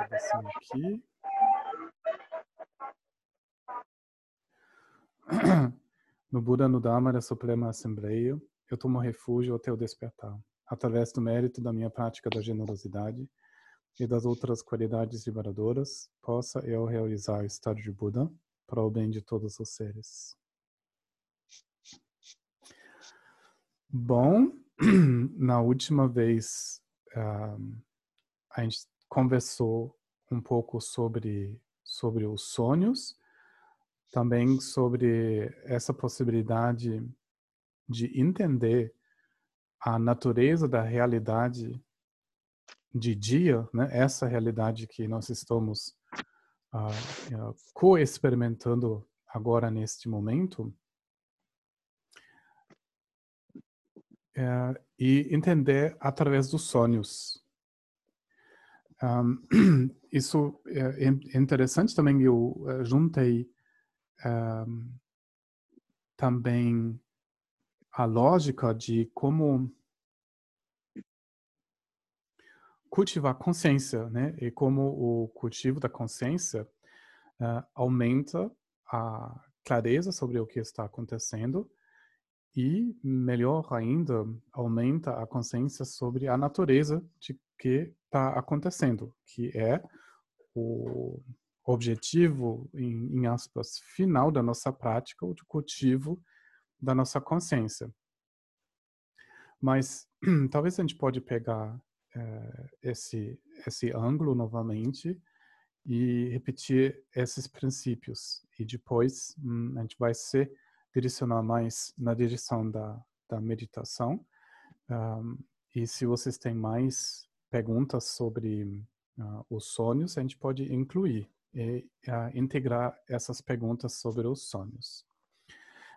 gravação aqui. No Buda, no Dharma da Suprema Assembleia, eu tomo refúgio até o despertar, através do mérito da minha prática da generosidade e das outras qualidades liberadoras, possa eu realizar o estado de Buda para o bem de todos os seres. Bom, na última vez um, a gente conversou um pouco sobre, sobre os sonhos, também sobre essa possibilidade de entender a natureza da realidade de dia, né? essa realidade que nós estamos uh, co-experimentando agora neste momento, uh, e entender através dos sonhos. Um, isso é interessante também, eu eh, juntei um, também a lógica de como cultivar consciência, né? E como o cultivo da consciência uh, aumenta a clareza sobre o que está acontecendo e, melhor ainda, aumenta a consciência sobre a natureza de que está acontecendo, que é o objetivo, em, em, aspas, final da nossa prática, o cultivo da nossa consciência. Mas talvez a gente pode pegar é, esse esse ângulo novamente e repetir esses princípios e depois hum, a gente vai se direcionar mais na direção da, da meditação. Um, e se vocês têm mais perguntas sobre uh, os sonhos, a gente pode incluir e uh, integrar essas perguntas sobre os sonhos.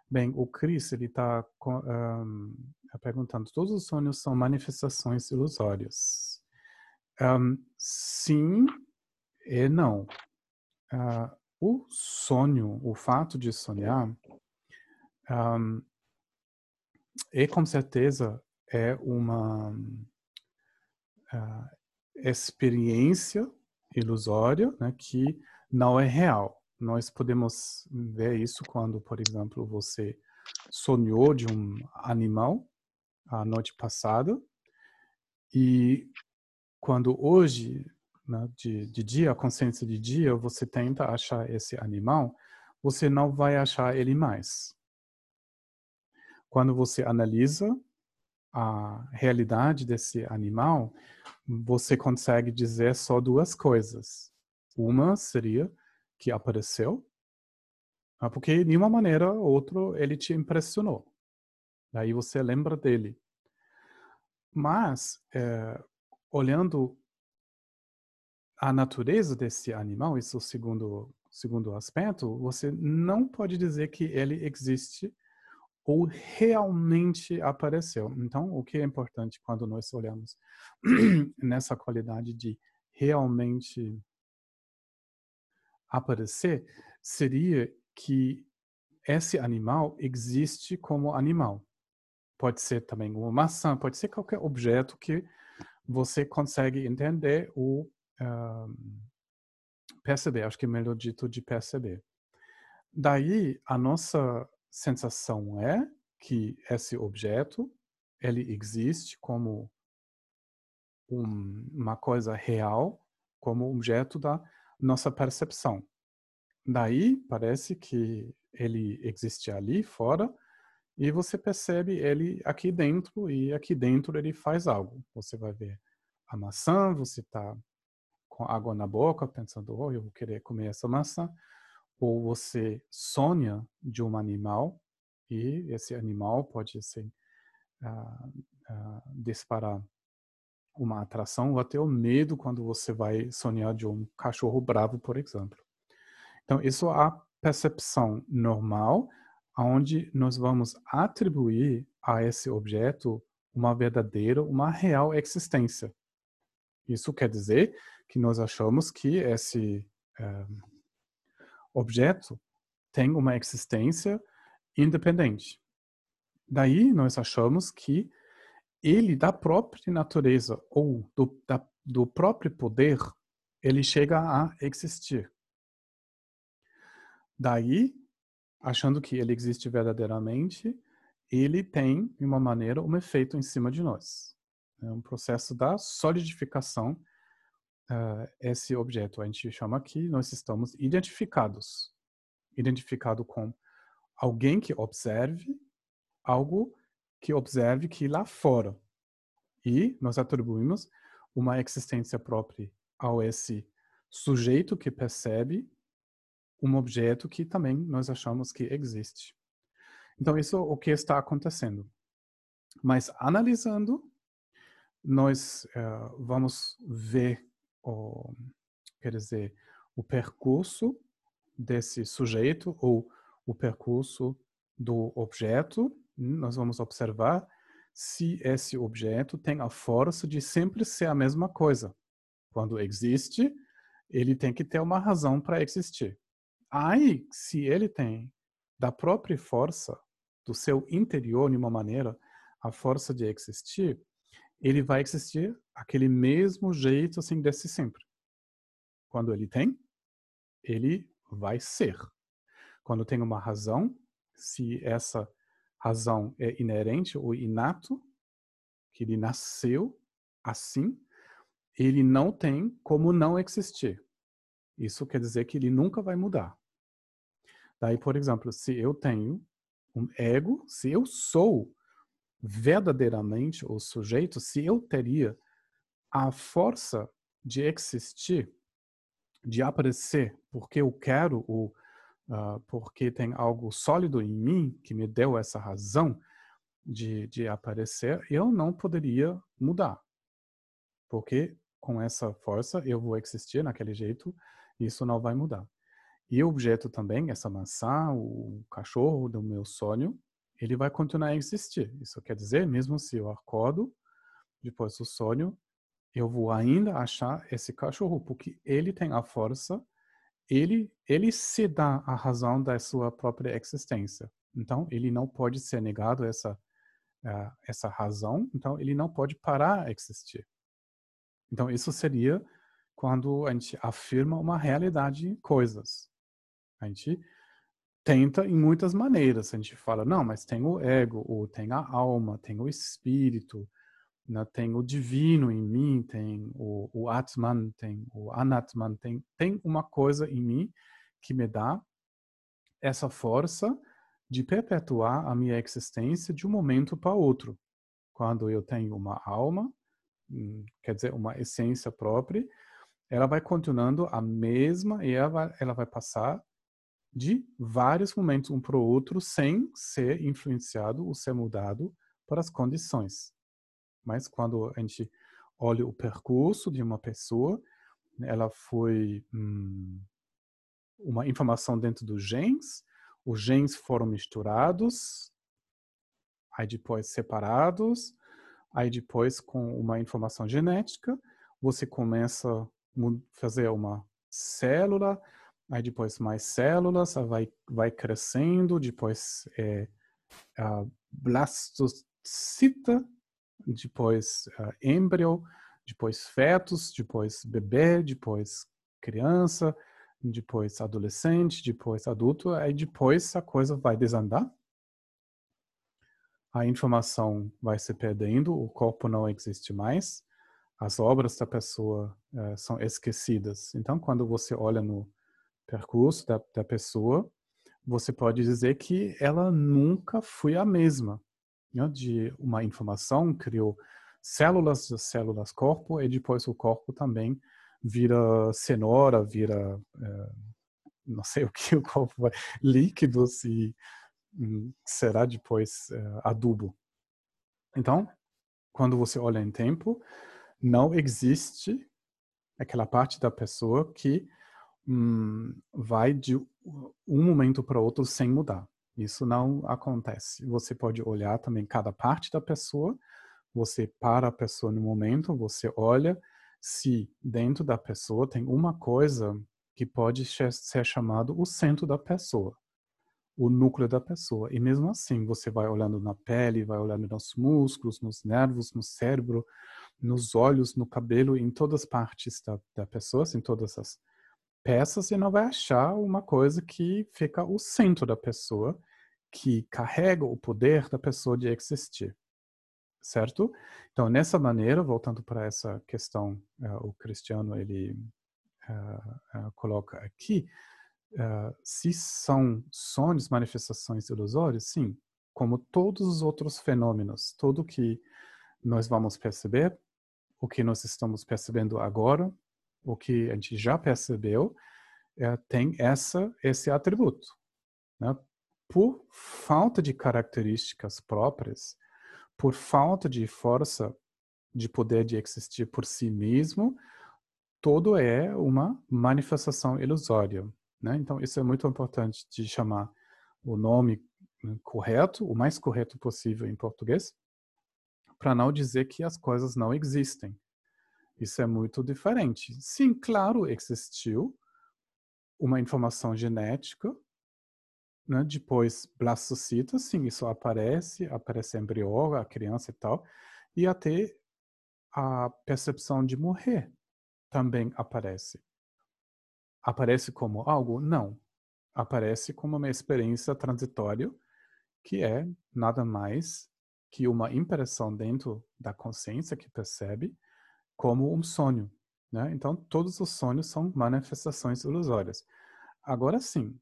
Bem, o Chris ele está um, perguntando: todos os sonhos são manifestações ilusórias? Um, sim e não. Uh, o sonho, o fato de sonhar, um, e com certeza é uma uh, experiência ilusória né, que não é real. Nós podemos ver isso quando, por exemplo, você sonhou de um animal a noite passada e quando hoje, né, de, de dia, a consciência de dia, você tenta achar esse animal, você não vai achar ele mais. Quando você analisa a realidade desse animal, você consegue dizer só duas coisas. Uma seria que apareceu, ah, porque de nenhuma maneira ou outra ele te impressionou. Daí você lembra dele. Mas, é, olhando a natureza desse animal, esse é o segundo, segundo aspecto, você não pode dizer que ele existe ou realmente apareceu. Então, o que é importante quando nós olhamos nessa qualidade de realmente aparecer, seria que esse animal existe como animal. Pode ser também uma maçã, pode ser qualquer objeto que você consegue entender ou uh, perceber. Acho que é melhor dito de perceber. Daí, a nossa sensação é que esse objeto ele existe como um, uma coisa real, como objeto da nossa percepção. Daí parece que ele existe ali fora e você percebe ele aqui dentro e aqui dentro ele faz algo. Você vai ver a maçã, você está com água na boca pensando, oh, eu vou querer comer essa maçã ou você sonha de um animal e esse animal pode ser uh, uh, disparar uma atração ou até o medo quando você vai sonhar de um cachorro bravo, por exemplo. Então, isso é a percepção normal, onde nós vamos atribuir a esse objeto uma verdadeira, uma real existência. Isso quer dizer que nós achamos que esse uh, objeto tem uma existência independente. Daí nós achamos que ele, da própria natureza ou do, da, do próprio poder, ele chega a existir. Daí, achando que ele existe verdadeiramente, ele tem, de uma maneira, um efeito em cima de nós. É um processo da solidificação. Uh, esse objeto a gente chama aqui, nós estamos identificados. Identificado com alguém que observe algo que observe que lá fora. E nós atribuímos uma existência própria ao esse sujeito que percebe um objeto que também nós achamos que existe. Então, isso é o que está acontecendo. Mas, analisando, nós uh, vamos ver, o, quer dizer, o percurso desse sujeito ou o percurso do objeto. Nós vamos observar se esse objeto tem a força de sempre ser a mesma coisa. Quando existe, ele tem que ter uma razão para existir. Aí, se ele tem da própria força do seu interior, de uma maneira, a força de existir, ele vai existir aquele mesmo jeito assim desse sempre. Quando ele tem, ele vai ser. Quando tem uma razão, se essa razão é inerente ou inato, que ele nasceu assim, ele não tem como não existir. Isso quer dizer que ele nunca vai mudar. Daí, por exemplo, se eu tenho um ego, se eu sou verdadeiramente o sujeito, se eu teria a força de existir, de aparecer, porque eu quero ou uh, porque tem algo sólido em mim que me deu essa razão de, de aparecer, eu não poderia mudar. Porque com essa força eu vou existir naquele jeito, isso não vai mudar. E o objeto também, essa maçã, o cachorro do meu sonho, ele vai continuar a existir. Isso quer dizer, mesmo se eu acordo depois do sonho, eu vou ainda achar esse cachorro, porque ele tem a força, ele, ele se dá a razão da sua própria existência. Então, ele não pode ser negado essa, uh, essa razão, então ele não pode parar a existir. Então, isso seria quando a gente afirma uma realidade em coisas. A gente tenta em muitas maneiras. A gente fala, não, mas tem o ego, ou tem a alma, tem o espírito, né? tem o divino em mim, tem o, o Atman, tem o Anatman, tem, tem uma coisa em mim que me dá essa força de perpetuar a minha existência de um momento para outro. Quando eu tenho uma alma, hum, quer dizer, uma essência própria, ela vai continuando a mesma e ela vai, ela vai passar de vários momentos um para o outro sem ser influenciado ou ser mudado por as condições. Mas quando a gente olha o percurso de uma pessoa, ela foi hum, uma informação dentro dos genes, os genes foram misturados, aí depois separados, aí depois com uma informação genética, você começa a fazer uma célula, aí depois mais células, vai, vai crescendo, depois é, a blastocita, depois uh, embrião, depois fetos, depois bebê, depois criança, depois adolescente, depois adulto, aí depois a coisa vai desandar. A informação vai se perdendo, o corpo não existe mais, as obras da pessoa uh, são esquecidas. Então, quando você olha no percurso da, da pessoa, você pode dizer que ela nunca foi a mesma. Né? De uma informação criou células, células corpo, e depois o corpo também vira cenoura, vira é, não sei o que o corpo vai, líquidos e hum, será depois é, adubo. Então, quando você olha em tempo, não existe aquela parte da pessoa que hum, vai de um momento para outro sem mudar. Isso não acontece. Você pode olhar também cada parte da pessoa, você para a pessoa no momento, você olha se dentro da pessoa tem uma coisa que pode ser chamado o centro da pessoa, o núcleo da pessoa. E mesmo assim, você vai olhando na pele, vai olhando nos músculos, nos nervos, no cérebro, nos olhos, no cabelo, em todas as partes da, da pessoa, em todas as peças, e não vai achar uma coisa que fica o centro da pessoa, que carrega o poder da pessoa de existir. Certo? Então, nessa maneira, voltando para essa questão, uh, o Cristiano ele uh, uh, coloca aqui, se são sonhos, manifestações ilusórias, sim, como todos os outros fenômenos, tudo que nós vamos perceber, o que nós estamos percebendo agora, o que a gente já percebeu, é, tem essa esse atributo. Né? Por falta de características próprias, por falta de força de poder de existir por si mesmo, todo é uma manifestação ilusória. Né? Então, isso é muito importante de chamar o nome né, correto, o mais correto possível em português, para não dizer que as coisas não existem. Isso é muito diferente. Sim, claro, existiu uma informação genética, né? depois blastocita, sim, isso aparece, aparece embrião, a criança e tal, e até a percepção de morrer também aparece. Aparece como algo? Não. Aparece como uma experiência transitória que é nada mais que uma impressão dentro da consciência que percebe como um sonho. Né? Então, todos os sonhos são manifestações ilusórias. Agora sim,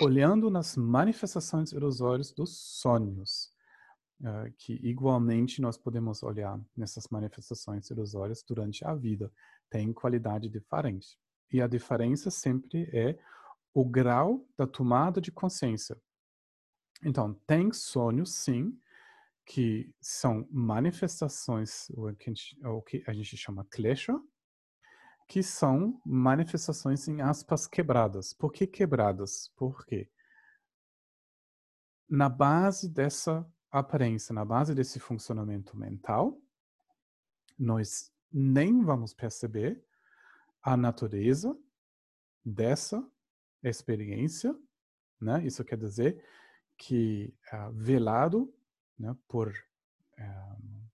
olhando nas manifestações ilusórias dos sonhos, uh, que igualmente nós podemos olhar nessas manifestações ilusórias durante a vida, tem qualidade diferente. E a diferença sempre é o grau da tomada de consciência. Então, tem sonhos, sim, que são manifestações, o que a gente, que a gente chama klesha, que são manifestações em aspas quebradas. Por que quebradas? Porque na base dessa aparência, na base desse funcionamento mental, nós nem vamos perceber a natureza dessa experiência, né? Isso quer dizer que uh, velado né, por uh,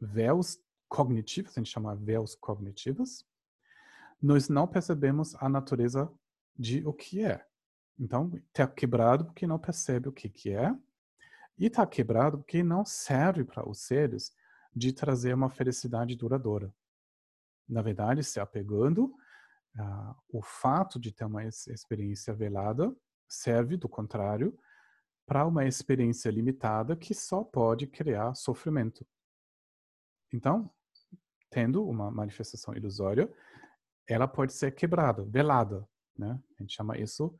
véus cognitivos, a gente chama véus cognitivos, nós não percebemos a natureza de o que é. Então, está quebrado porque não percebe o que, que é, e está quebrado porque não serve para os seres de trazer uma felicidade duradoura. Na verdade, se apegando, uh, o fato de ter uma experiência velada serve, do contrário, para uma experiência limitada que só pode criar sofrimento. Então, tendo uma manifestação ilusória, ela pode ser quebrada, velada, né? A gente chama isso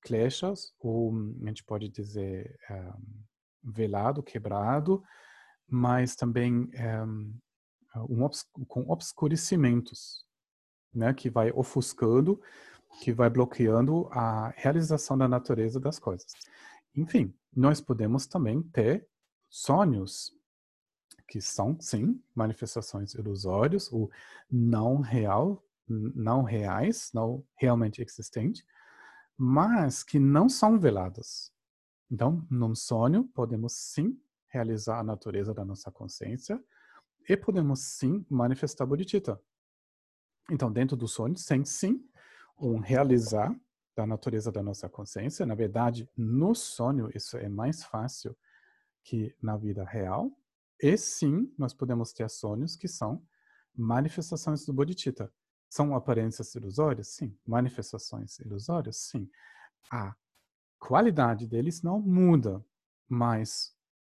kleshas, ou a gente pode dizer eh, velado, quebrado, mas também eh, um obs com obscurecimentos, né? Que vai ofuscando, que vai bloqueando a realização da natureza das coisas. Enfim, nós podemos também ter sonhos que são, sim, manifestações ilusórias ou não real, não reais, não realmente existentes, mas que não são veladas. Então, num sonho, podemos sim realizar a natureza da nossa consciência e podemos sim manifestar bodhicitta. Então, dentro do sonho, tem sim um realizar da natureza da nossa consciência. Na verdade, no sonho isso é mais fácil que na vida real. E sim, nós podemos ter sonhos que são manifestações do bodhicitta. São aparências ilusórias? Sim. Manifestações ilusórias? Sim. A qualidade deles não muda, mas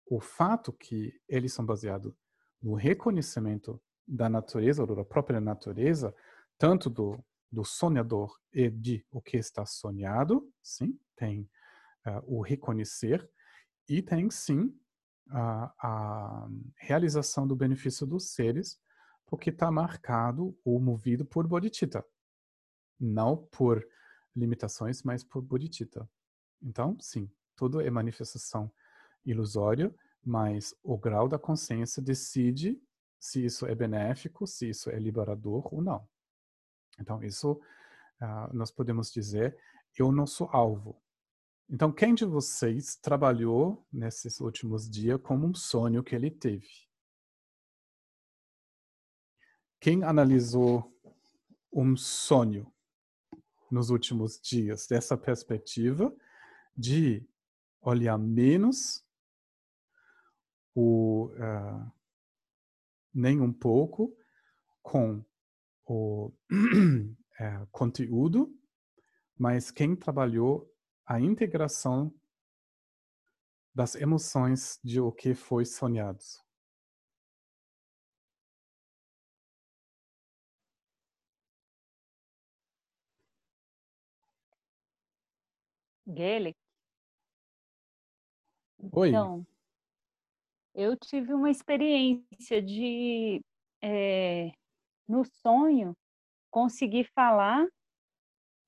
o fato que eles são baseados no reconhecimento da natureza, ou da própria natureza, tanto do do sonhador e de o que está sonhado, sim, tem uh, o reconhecer e tem sim a, a realização do benefício dos seres, porque está marcado ou movido por bodhicitta, não por limitações, mas por bodhicitta. Então, sim, tudo é manifestação ilusória, mas o grau da consciência decide se isso é benéfico, se isso é liberador ou não. Então, isso uh, nós podemos dizer, eu não sou alvo. Então, quem de vocês trabalhou nesses últimos dias como um sonho que ele teve? quem analisou um sonho nos últimos dias dessa perspectiva de olhar menos o uh, nem um pouco com o é, conteúdo, mas quem trabalhou a integração das emoções de o que foi sonhado. Gaelic? Oi. Então, eu tive uma experiência de, é, no sonho, conseguir falar,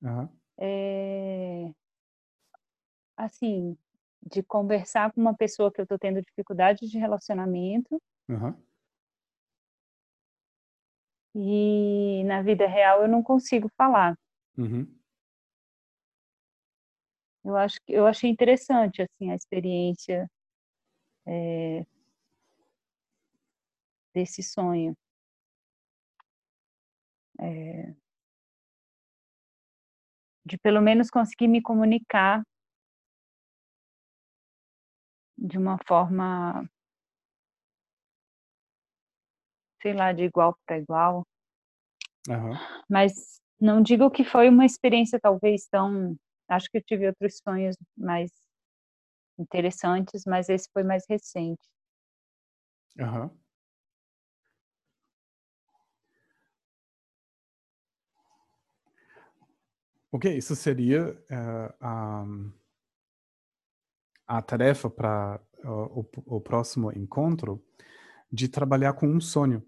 Aham. é, assim, de conversar com uma pessoa que eu estou tendo dificuldade de relacionamento, Aham. e na vida real eu não consigo falar. Uhum. Eu acho que eu achei interessante assim a experiência é, desse sonho. É, de pelo menos conseguir me comunicar de uma forma, sei lá, de igual para igual. Aham. Mas não digo que foi uma experiência talvez tão. Acho que eu tive outros sonhos mais interessantes, mas esse foi mais recente. Aham. Ok, isso seria eh, a, a tarefa para o, o próximo encontro de trabalhar com um sonho.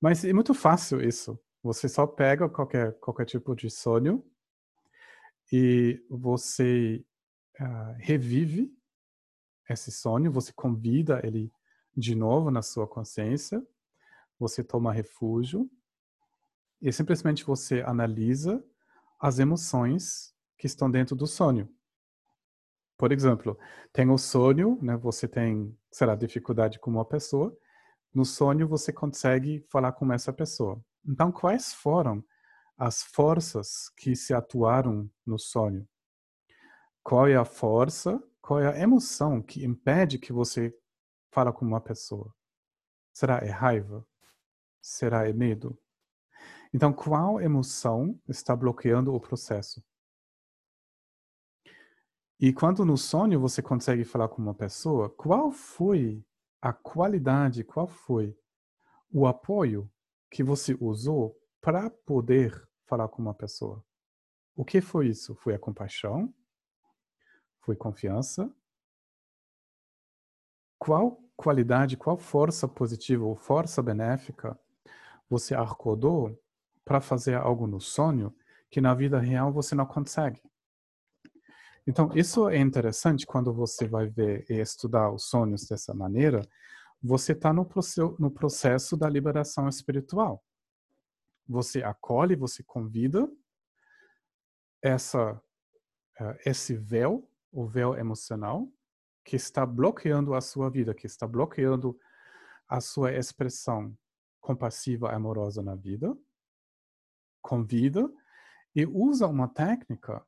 Mas é muito fácil isso. Você só pega qualquer, qualquer tipo de sonho e você uh, revive esse sonho, você convida ele de novo na sua consciência, você toma refúgio e simplesmente você analisa as emoções que estão dentro do sonho. Por exemplo, tem o sonho, né, você tem, será dificuldade com uma pessoa, no sonho você consegue falar com essa pessoa. Então, quais foram as forças que se atuaram no sonho? Qual é a força, qual é a emoção que impede que você fala com uma pessoa? Será é raiva? Será é medo? Então, qual emoção está bloqueando o processo? E quando no sonho você consegue falar com uma pessoa, qual foi a qualidade, qual foi o apoio que você usou para poder falar com uma pessoa? O que foi isso? Foi a compaixão? Foi confiança? Qual qualidade, qual força positiva ou força benéfica você acordou para fazer algo no sonho que na vida real você não consegue. Então, isso é interessante quando você vai ver e estudar os sonhos dessa maneira, você está no, no processo da liberação espiritual. Você acolhe, você convida essa, uh, esse véu, o véu emocional, que está bloqueando a sua vida, que está bloqueando a sua expressão compassiva, amorosa na vida, convida e usa uma técnica,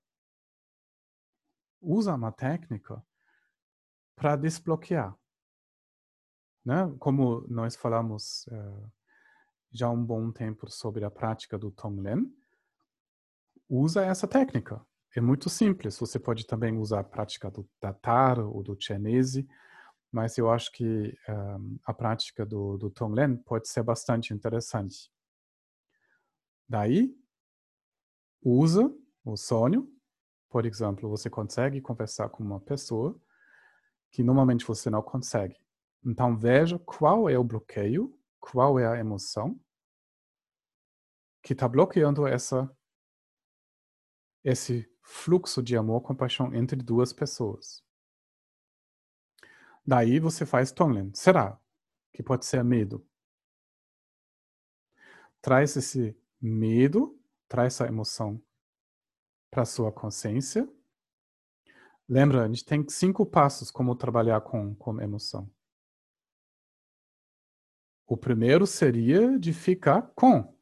usa uma técnica para desbloquear. Né? Como nós falamos uh, já há um bom tempo sobre a prática do Tonglen, usa essa técnica. É muito simples. Você pode também usar a prática do Tatar ou do Chinese, mas eu acho que um, eh, a prática do, do Tonglen pode ser bastante interessante. Daí, usa o sonho. Por exemplo, você consegue conversar com uma pessoa que normalmente você não consegue. Então, veja qual é o bloqueio, qual é a emoção que está bloqueando essa, esse fluxo de amor compaixão entre duas pessoas. Daí você faz Tonglen. Será que pode ser medo? Traz esse medo, traz essa emoção para sua consciência. Lembra, a gente tem cinco passos como trabalhar com, com emoção. O primeiro seria de ficar com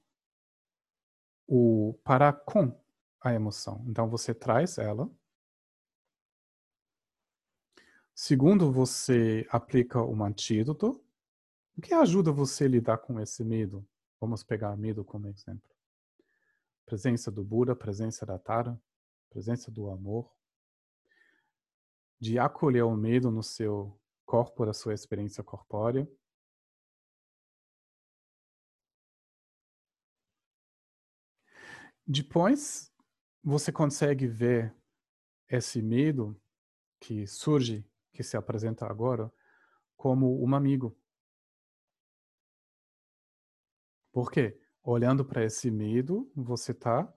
o para com a emoção. Então você traz ela. Segundo, você aplica um antídoto. O que ajuda você a lidar com esse medo? Vamos pegar medo como exemplo. Presença do Buda, presença da Tara, presença do amor. De acolher o medo no seu corpo, da sua experiência corpórea. Depois, você consegue ver esse medo que surge, que se apresenta agora, como um amigo. Por quê? Olhando para esse medo, você está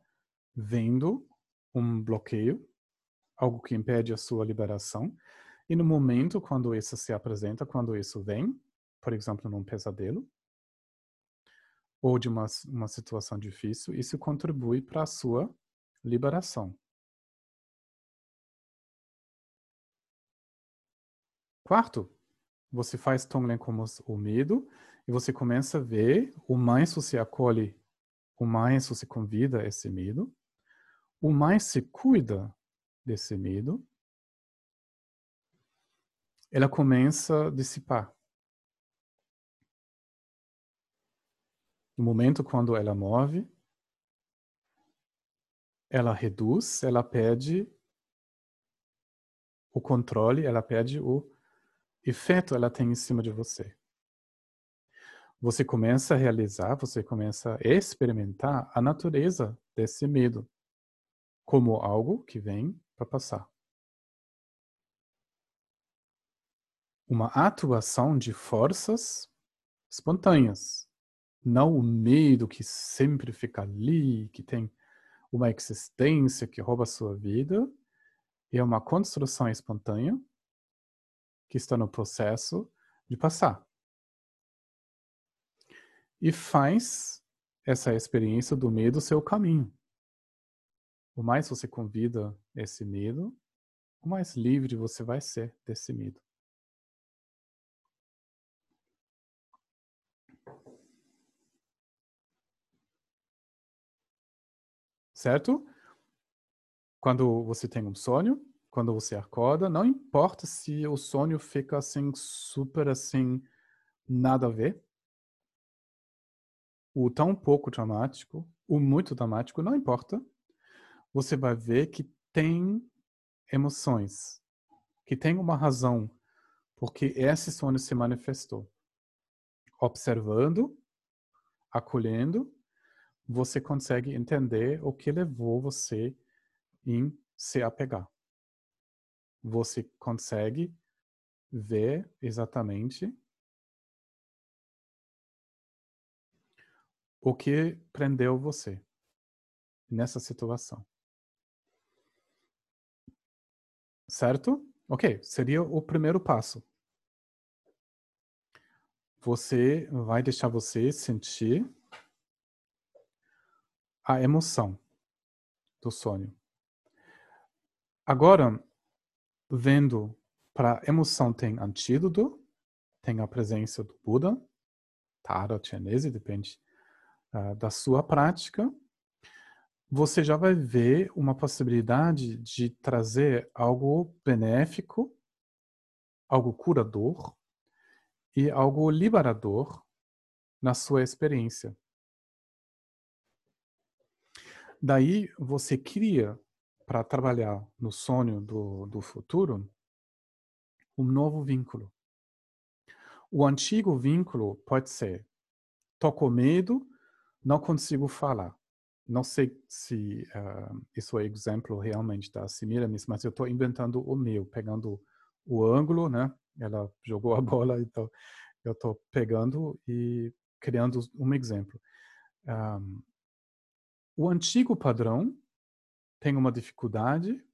vendo um bloqueio, algo que impede a sua liberação. E no momento quando isso se apresenta, quando isso vem, por exemplo, num pesadelo, ou de uma, uma situação difícil, isso contribui para a sua liberação. Quarto, você faz Tonglen como o medo e você começa a ver o mais você acolhe, o mais você convida esse medo, o mais se cuida desse medo, ela começa a dissipar. No momento quando ela move, ela reduz, ela perde o controle, ela perde o efeito ela tem em cima de você. Você começa a realizar, você começa a experimentar a natureza desse medo como algo que vem para passar. Uma atuação de forças espontâneas, não o medo que sempre fica ali, que tem uma existência que rouba a sua vida, é uma construção espontânea que está no processo de passar. E faz essa experiência do medo seu caminho. O mais você convida esse medo, o mais livre você vai ser desse medo. certo? Quando você tem um sonho, quando você acorda, não importa se o sonho fica assim, super assim, nada a ver. O tão pouco dramático, o muito dramático, não importa. Você vai ver que tem emoções, que tem uma razão porque esse sonho se manifestou. Observando, acolhendo você consegue entender o que levou você em se apegar. Você consegue ver exatamente o que prendeu você nessa situação. Certo? Ok, seria o primeiro passo. Você vai deixar você sentir a emoção do sonho. Agora, vendo para emoção tem antídoto, tem a presença do Buda, Tara, Chinese, depende da sua prática, você já vai ver uma possibilidade de trazer algo benéfico, algo curador e algo liberador na sua experiência. Daí você cria, para trabalhar no sonho do, do futuro, um novo vínculo. O antigo vínculo pode ser: tô com medo, não consigo falar. Não sei se uh, isso é exemplo realmente da Semiramis, mas eu estou inventando o meu, pegando o ângulo, né? Ela jogou a bola, então eu estou pegando e criando um exemplo. Um, o antigo padrão tem uma dificuldade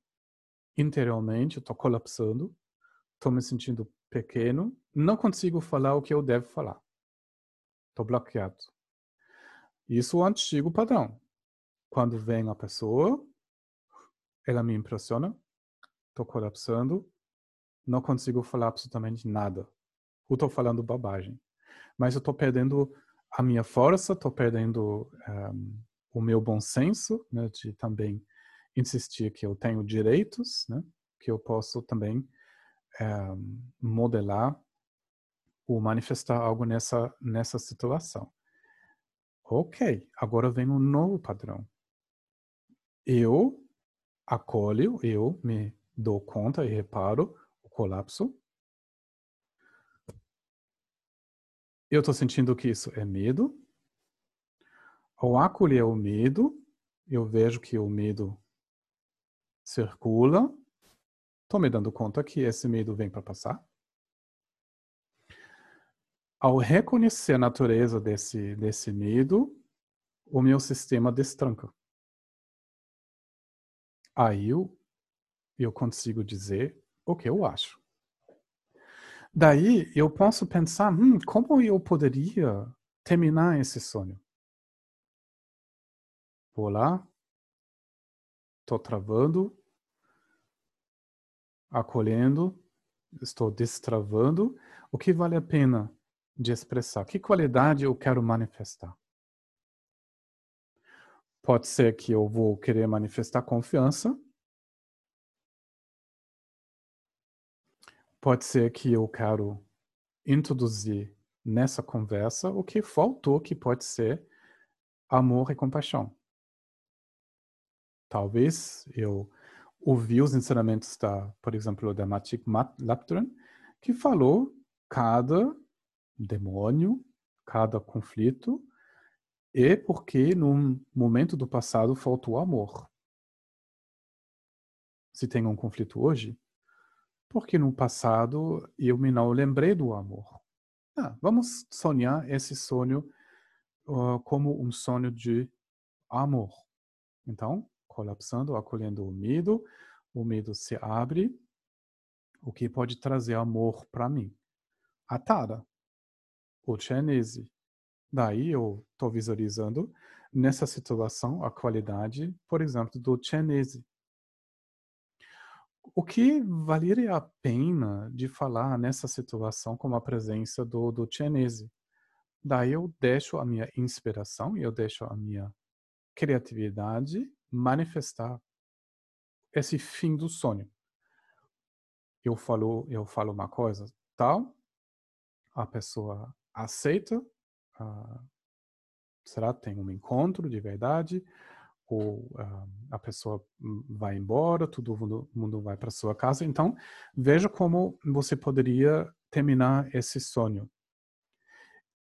interiormente, estou colapsando, estou me sentindo pequeno, não consigo falar o que eu devo falar. Estou bloqueado. Isso é o antigo padrão. Quando vem a pessoa, ela me impressiona, estou colapsando, não consigo falar absolutamente nada. Eu estou falando bobagem. mas eu estou perdendo a minha força, estou perdendo um, o meu bom senso, né, de também insistir que eu tenho direitos, né, que eu posso também um, modelar ou manifestar algo nessa nessa situação. Ok, agora vem um novo padrão. Eu acolho, eu me dou conta e reparo o colapso. Eu estou sentindo que isso é medo. Ao acolher o medo, eu vejo que o medo circula. Estou me dando conta que esse medo vem para passar. Ao reconhecer a natureza desse, desse medo, o meu sistema destranca. Aí eu, eu consigo dizer o que eu acho. Daí eu posso pensar, hum, como eu poderia terminar esse sonho? Vou lá, estou travando, acolhendo, estou destravando. O que vale a pena de expressar? Que qualidade eu quero manifestar? Pode ser que eu vou querer manifestar confiança. Pode ser que eu quero introduzir nessa conversa o que faltou, que pode ser amor e compaixão. Talvez eu ouvi os ensinamentos da, por exemplo, da Matik Laptran, que falou cada demônio, cada conflito e porque no momento do passado faltou amor. Se tem um conflito hoje, porque no passado eu me não lembrei do amor. Ah, vamos sonhar esse sonho uh, como um sonho de amor. Então, colapsando, acolhendo o medo, o medo se abre, o que pode trazer amor para mim? A Tara, o Chenese, Daí eu estou visualizando nessa situação a qualidade, por exemplo, do chinese. O que valeria a pena de falar nessa situação com a presença do, do chinese? Daí eu deixo a minha inspiração eu deixo a minha criatividade manifestar esse fim do sonho. Eu falo, eu falo uma coisa tal, a pessoa aceita, uh, será tem um encontro de verdade ou uh, a pessoa vai embora, todo mundo, mundo vai para sua casa. Então, veja como você poderia terminar esse sonho.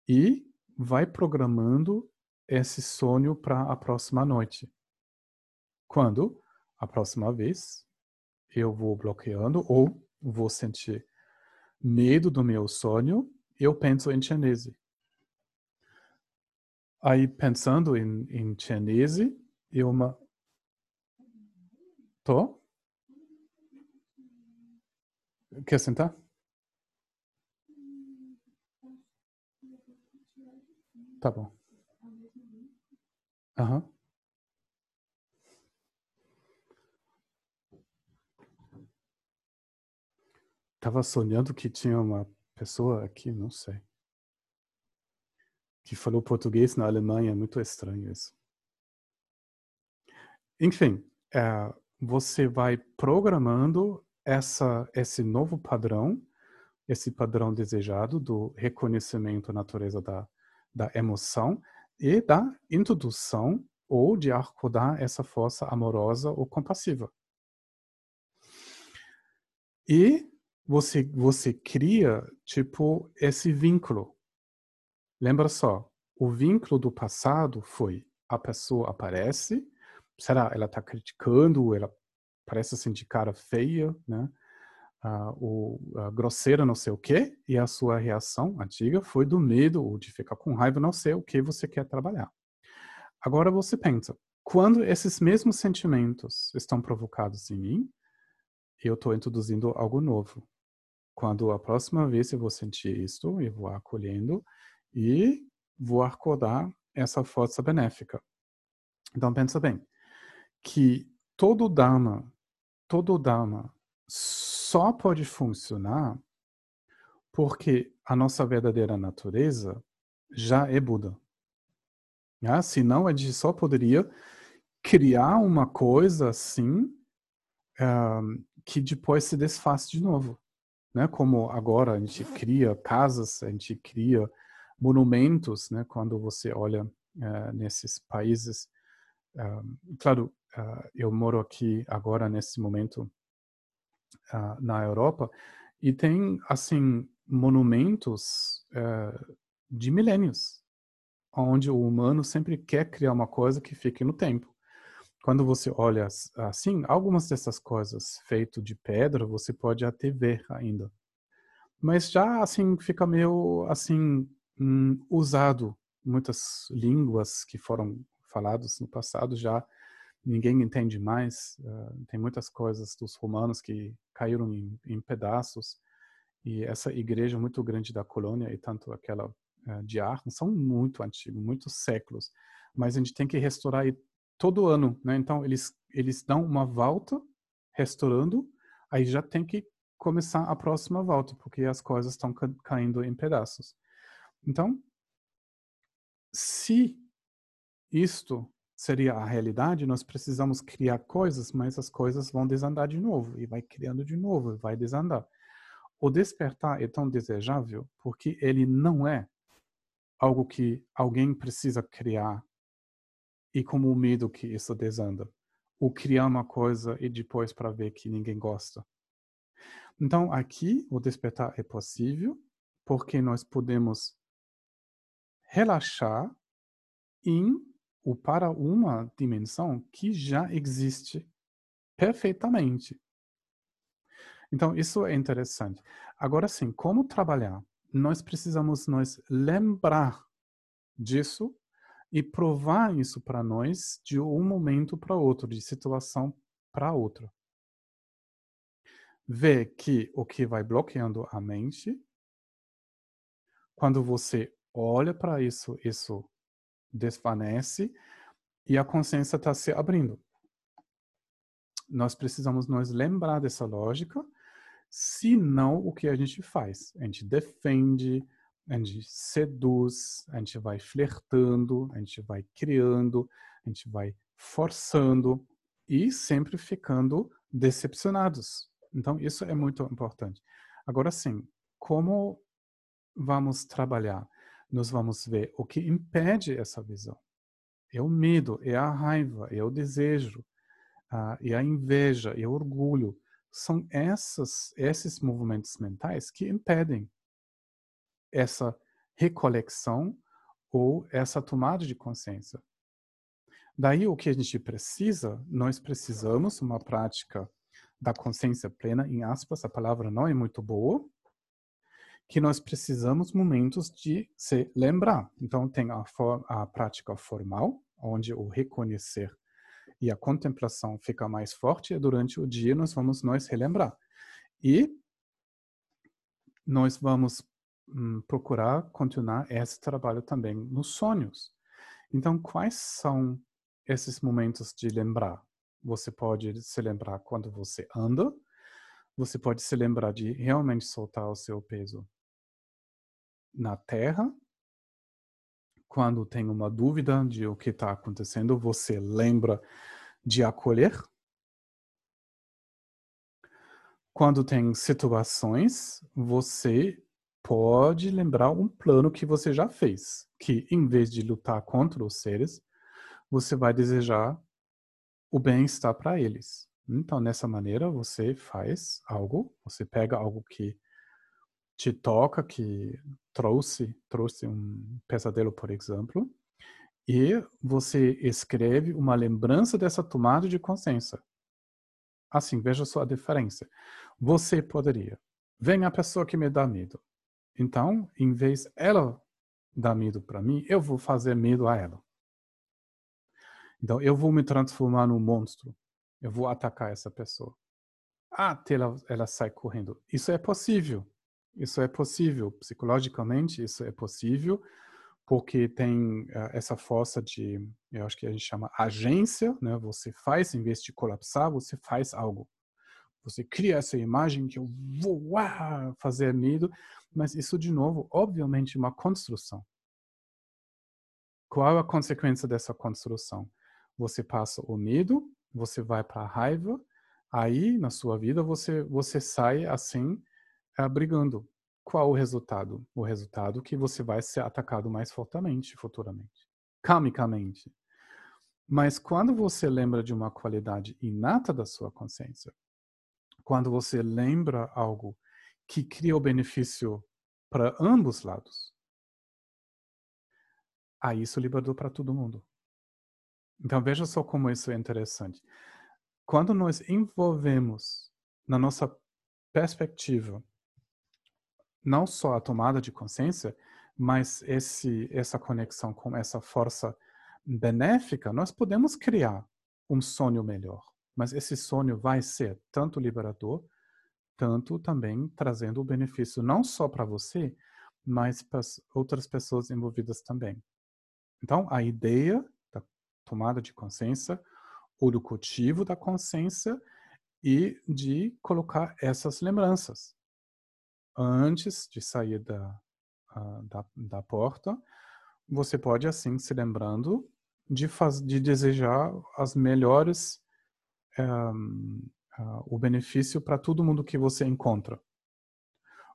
E vai programando esse sonho para a próxima noite. Quando, a próxima vez, eu vou bloqueando ou vou sentir medo do meu sonho, eu penso em chinês. Aí, pensando em, em chinese, eu uma... Tô? Quer sentar? Tá bom. Aham. Tava sonhando que tinha uma pessoa aqui, não sei que falou português na Alemanha. É muito estranho isso. Enfim, é, você vai programando essa, esse novo padrão, esse padrão desejado do reconhecimento da natureza da, da emoção e da introdução ou de acordar essa força amorosa ou compassiva. E você, você cria, tipo, esse vínculo Lembra só, o vínculo do passado foi a pessoa aparece, será ela está criticando, ela parece assim de cara feia, né? Uh, o uh, grosseira não sei o quê, e a sua reação antiga foi do medo ou de ficar com raiva, não sei o que você quer trabalhar. Agora você pensa, quando esses mesmos sentimentos estão provocados em mim, eu estou introduzindo algo novo. Quando a próxima vez eu vou sentir isso, eu vou acolhendo, e vou acordar essa força benéfica. Então pensa bem, que todo Dharma, todo Dharma só pode funcionar Porque a nossa verdadeira natureza já é Buda. Ah, senão a gente só poderia criar uma coisa assim um, que depois se desfaz de novo. Né? Como agora a gente cria casas, a gente cria monumentos, né? quando você olha uh, nesses países. Uh, claro, uh, eu moro aqui agora nesse momento na Europa e tem assim monumentos de milênios, onde o humano sempre quer criar uma coisa que fique no tempo. Quando você olha assim, algumas dessas coisas feitas de pedra, você pode até ver ainda. Mas já assim fica meio assim hum, usado. Muitas línguas que foram faladas no passado já ninguém entende mais. Uh, tem muitas coisas dos romanos que caíram em, em pedaços. E essa igreja muito grande da colônia e tanto aquela uh, de Aachen são muito antigos, muitos séculos. Mas a gente tem que restaurar todo ano, né? Então eles eles dão uma volta restaurando, aí já tem que começar a próxima volta, porque as coisas estão ca caindo em pedaços. Então, se isto seria a realidade, nós precisamos criar coisas, mas as coisas vão desandar de novo e vai criando de novo e vai desandar. O despertar é tão desejável porque ele não é algo que alguém precisa criar e como o medo que isso desanda. O criar uma coisa e depois para ver que ninguém gosta. Então, aqui, o despertar é possível porque nós podemos relaxar em ou para uma dimensão que já existe perfeitamente. Então, isso é interessante. Agora sim, como trabalhar? Nós precisamos nos lembrar disso e provar isso para nós de um momento para outro, de situação para outra. Ver que o que vai bloqueando a mente, quando você olha para isso, isso desvanece e a consciência está se abrindo. Nós precisamos nos lembrar dessa lógica, senão o que a gente faz? A gente defende, a gente seduz, a gente vai flertando, a gente vai criando, a gente vai forçando e sempre ficando decepcionados. Então, isso é muito importante. Agora sim, como vamos trabalhar? Nós vamos ver o que impede essa visão. É o medo, é a raiva, é o desejo, é a inveja, é o orgulho. São essas, esses movimentos mentais que impedem essa recolexão ou essa tomada de consciência. Daí o que a gente precisa, nós precisamos uma prática da consciência plena, em aspas, a palavra não é muito boa, que nós precisamos momentos de se lembrar. Então tem a, for, a prática formal, onde o reconhecer e a contemplação fica mais forte e durante o dia nós vamos nos relembrar. E nós vamos hum, procurar continuar esse trabalho também nos sonhos. Então, quais são esses momentos de lembrar? Você pode se lembrar quando você anda, você pode se lembrar de realmente soltar o seu peso na terra. Quando tem uma dúvida de o que está acontecendo, você lembra de acolher. Quando tem situações, você pode lembrar um plano que você já fez, que em vez de lutar contra os seres, você vai desejar o bem-estar para eles. Então, nessa maneira, você faz algo, você pega algo que te toca, que trouxe, trouxe um pesadelo, por exemplo, e você escreve uma lembrança dessa tomada de consciência. Assim, veja só a diferença. Você poderia, vem a pessoa que me dá medo. Então, em vez ela dar medo para mim, eu vou fazer medo a ela. Então, eu vou me transformar num monstro. Eu vou atacar essa pessoa. Até ela, ela sai correndo. Isso é possível. Isso é possível. Psicologicamente, isso é possível porque tem uh, essa força de, eu acho que a gente chama agência, né? Você faz, em vez de colapsar, você faz algo. Você cria essa imagem que eu vou fazer medo, mas isso, de novo, obviamente, é uma construção. Qual a consequência dessa construção? Você passa o medo, você vai para a raiva, aí na sua vida você você sai assim brigando. Qual o resultado? O resultado é que você vai ser atacado mais fortemente futuramente, karmicamente. Mas quando você lembra de uma qualidade inata da sua consciência, quando você lembra algo que cria o benefício para ambos lados, aí isso libertou para todo mundo. Então veja só como isso é interessante. Quando nós envolvemos na nossa perspectiva não só a tomada de consciência, mas esse essa conexão com essa força benéfica, nós podemos criar um sonho melhor. Mas esse sonho vai ser tanto liberador, tanto também trazendo o benefício não só para você, mas para outras pessoas envolvidas também. Então, a ideia da tomada de consciência, ou do cultivo da consciência, e de colocar essas lembranças antes de sair da, da, da, porta, você pode assim se lembrando de, faz, de desejar as melhores um, uh, o benefício para todo mundo que você encontra.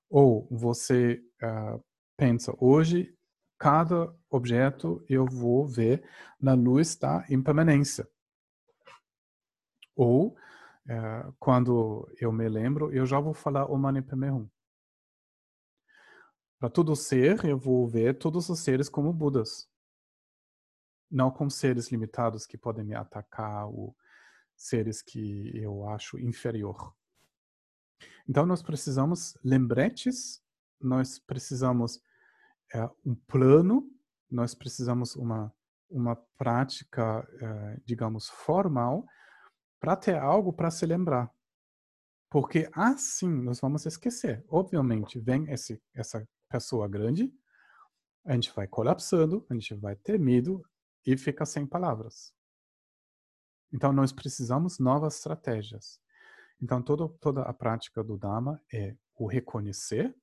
Ou você uh, pensa, hoje cada objeto eu vou ver na luz da impermanência. Ou, uh, quando eu me lembro, eu já vou falar o Mani Padme Hum. Para todo ser, eu vou ver todos os seres como Budas. Não como seres limitados que podem me atacar ou seres que eu acho inferior. Então, nós precisamos lembretes, nós precisamos é, um plano, nós precisamos uma, uma prática, é, digamos, formal, para ter algo para se lembrar. Porque assim nós vamos esquecer. Obviamente, vem esse, essa pessoa grande, a gente vai colapsando, a gente vai ter medo e fica sem palavras. Então, nós precisamos novas estratégias. Então, todo, toda a prática do Dharma é o reconhecer,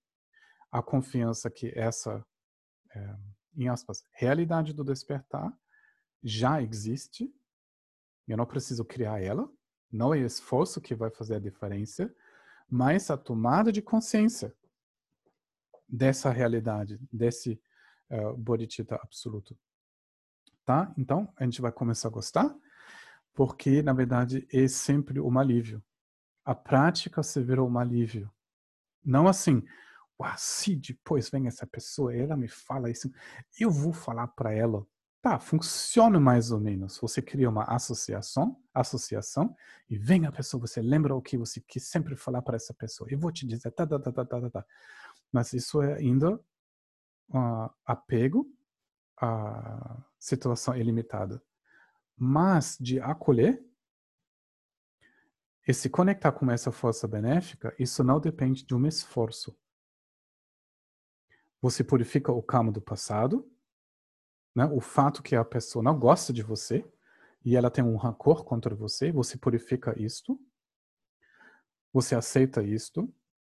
a confiança que essa, é, em aspas, realidade do despertar já existe. Eu não preciso criar ela. Não é esforço que vai fazer a diferença, mas a tomada de consciência dessa realidade, desse uh, bodhicitta absoluto. Tá? Então, a gente vai começar a gostar, porque, na verdade, é sempre um alívio. A prática se virou um alívio. Não assim, se depois vem essa pessoa, ela me fala isso, eu vou falar para ela. Tá, funciona mais ou menos. Você cria uma associação, associação, e vem a pessoa, você lembra o que você quis sempre falar para essa pessoa. Eu vou te dizer, tá, tá, tá, tá, tá, tá. Mas isso é ainda uh, apego à situação ilimitada. Mas de acolher e se conectar com essa força benéfica, isso não depende de um esforço. Você purifica o karma do passado, né? o fato que a pessoa não gosta de você e ela tem um rancor contra você, você purifica isto, você aceita isto,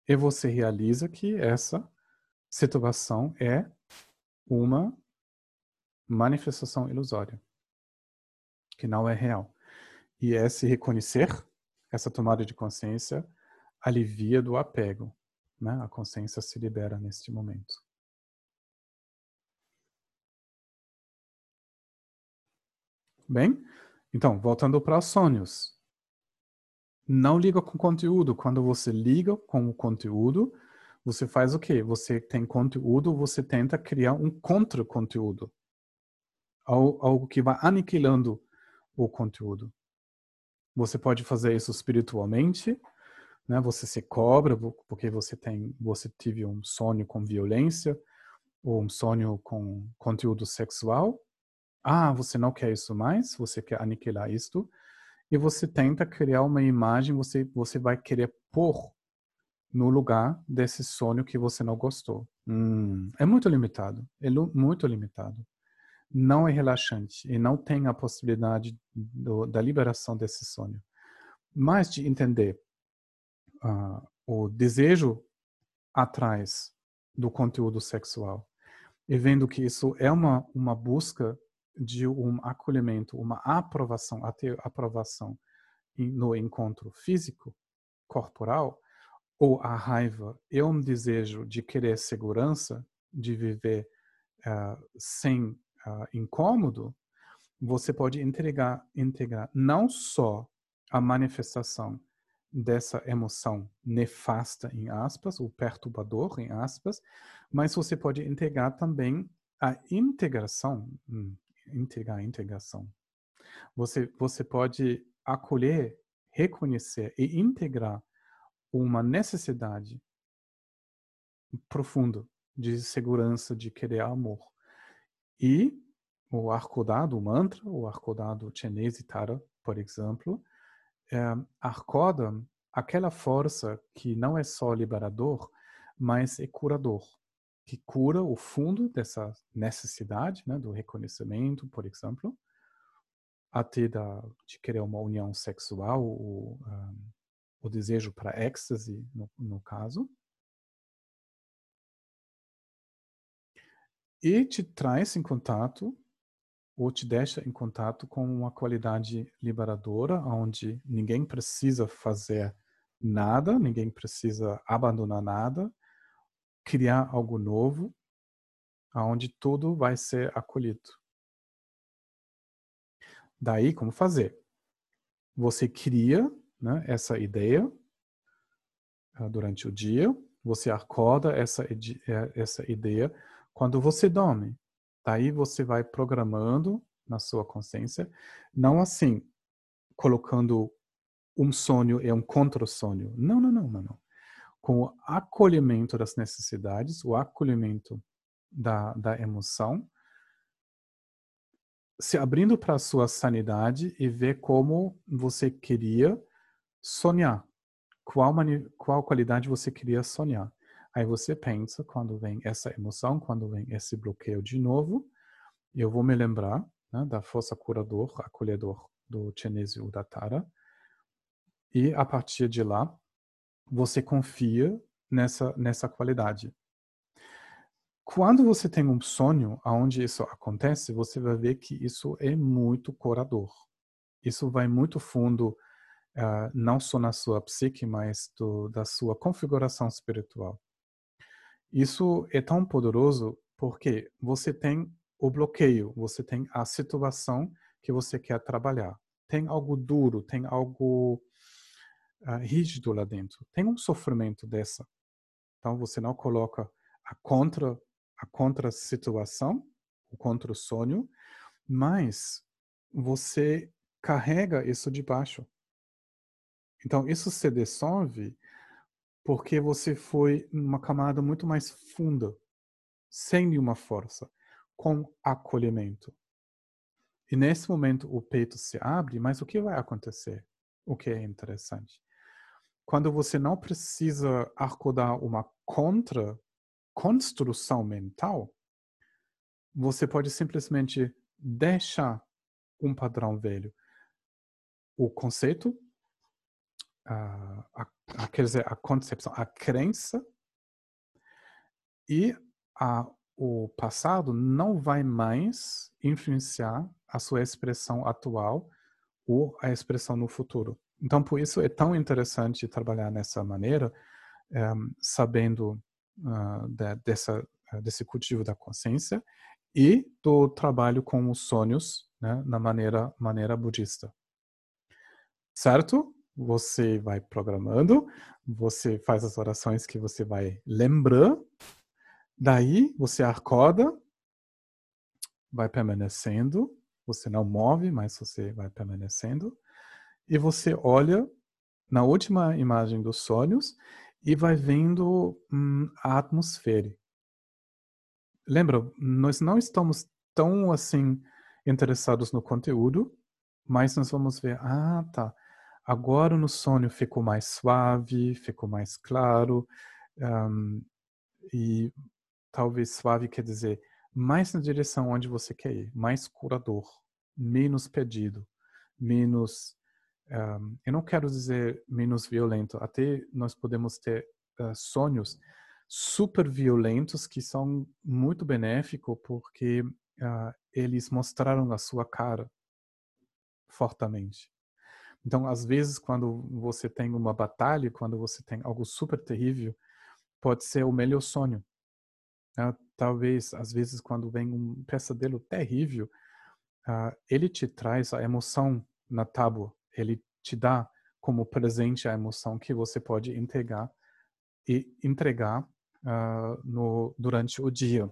e você realiza que essa situação é uma manifestação ilusória, que não é real. E esse reconhecer, essa tomada de consciência, alivia do apego. Né? A consciência se libera neste momento. Bem, então, voltando para os sonhos não liga com conteúdo. Quando você liga com o conteúdo, você faz o quê? Você tem conteúdo, você tenta criar um contra-conteúdo. Algo que vai aniquilando o conteúdo. Você pode fazer isso espiritualmente, né? Você se cobra porque você tem, você teve um sonho com violência ou um sonho com conteúdo sexual. Ah, você não quer isso mais? Você quer aniquilar isto? e você tenta criar uma imagem, você, você vai querer pôr no lugar desse sonho que você não gostou. Hum, é muito limitado, é muito limitado. Não é relaxante e não tem a possibilidade do, da liberação desse sonho. Mas de entender uh, o desejo atrás do conteúdo sexual e vendo que isso é uma, uma busca de um acolhimento, uma aprovação, até aprovação no encontro físico, corporal, ou a raiva é um desejo de querer segurança, de viver uh, sem uh, incômodo, você pode integrar, integrar não só a manifestação dessa emoção nefasta, em aspas, ou perturbador, em aspas, mas você pode integrar também a integração, hum, integrar a integração. Você, você pode acolher, reconhecer e integrar uma necessidade profunda de segurança, de querer amor. E o arcodado, o mantra, o arcodado chinês Tara, por exemplo, é, arcoda aquela força que não é só liberador, mas é curador, que cura o fundo dessa necessidade, né, do reconhecimento, por exemplo, até da, de querer uma união sexual, o, um, o desejo para êxtase, no, no caso. E te traz em contato ou te deixa em contato com uma qualidade liberadora, onde ninguém precisa fazer nada, ninguém precisa abandonar nada, criar algo novo, aonde tudo vai ser acolhido. Daí, como fazer? Você cria né, essa ideia uh, durante o dia, você acorda essa, eh, essa ideia quando você dorme. Daí você vai programando na sua consciência, não assim, colocando um sonho e um contra-sonho. Não, não, não, não, não. Com o acolhimento das necessidades, o acolhimento da, da emoção, se abrindo para a sua sanidade e ver como você queria sonhar. Qual, qual qualidade você queria sonhar. Aí você pensa, quando vem essa emoção, quando vem esse bloqueio de novo, eu vou me lembrar né, da força curador, acolhedor do chinês Udatara, e a partir de lá, você confia nessa, nessa qualidade. Quando você tem um sonho onde isso acontece, você vai ver que isso é muito curador. Isso vai muito fundo, uh, não só na sua psique, mas do, da sua configuração espiritual. Isso é tão poderoso porque você tem o bloqueio, você tem a situação que você quer trabalhar. Tem algo duro, tem algo uh, rígido lá dentro. Tem um sofrimento dessa. Então você não coloca a contra a contra situação, o contra sonho, mas você carrega isso de baixo. Então isso se dissolve porque você foi numa camada muito mais funda, sem nenhuma força, com acolhimento. E nesse momento o peito se abre, mas o que vai acontecer? O que é interessante. Quando você não precisa acordar uma contra construção mental, você pode simplesmente deixar um padrão velho. O conceito, a, a a, quer dizer, a concepção, a crença e a, o passado não vai mais influenciar a sua expressão atual ou a expressão no futuro. Então, por isso é tão interessante trabalhar nessa maneira, eh, sabendo uh, de, dessa, desse cultivo da consciência e do trabalho com os sonhos né, na maneira, maneira budista. Certo? Você vai programando, você faz as orações que você vai lembrar, daí você acorda, vai permanecendo, você não move, mas você vai permanecendo, e você olha na última imagem dos sonhos e vai vendo hum, a atmosfera. Lembra, nós não estamos tão assim interessados no conteúdo, mas nós vamos ver, ah, tá, Agora no sonho ficou mais suave, ficou mais claro, um, e talvez suave quer dizer mais na direção onde você quer ir, mais curador, menos pedido, menos um, eu não quero dizer menos violento, até nós podemos ter uh, sonhos super violentos que são muito benéficos porque uh, eles mostraram a sua cara fortemente. Então, às vezes, quando você tem uma batalha, quando você tem algo super terrível, pode ser o melhor sonho. Uh, talvez, às vezes, quando vem um pesadelo terrível, uh, ele te traz a emoção na tábua. Ele te dá como presente a emoção que você pode entregar e entregar uh, no, durante o dia.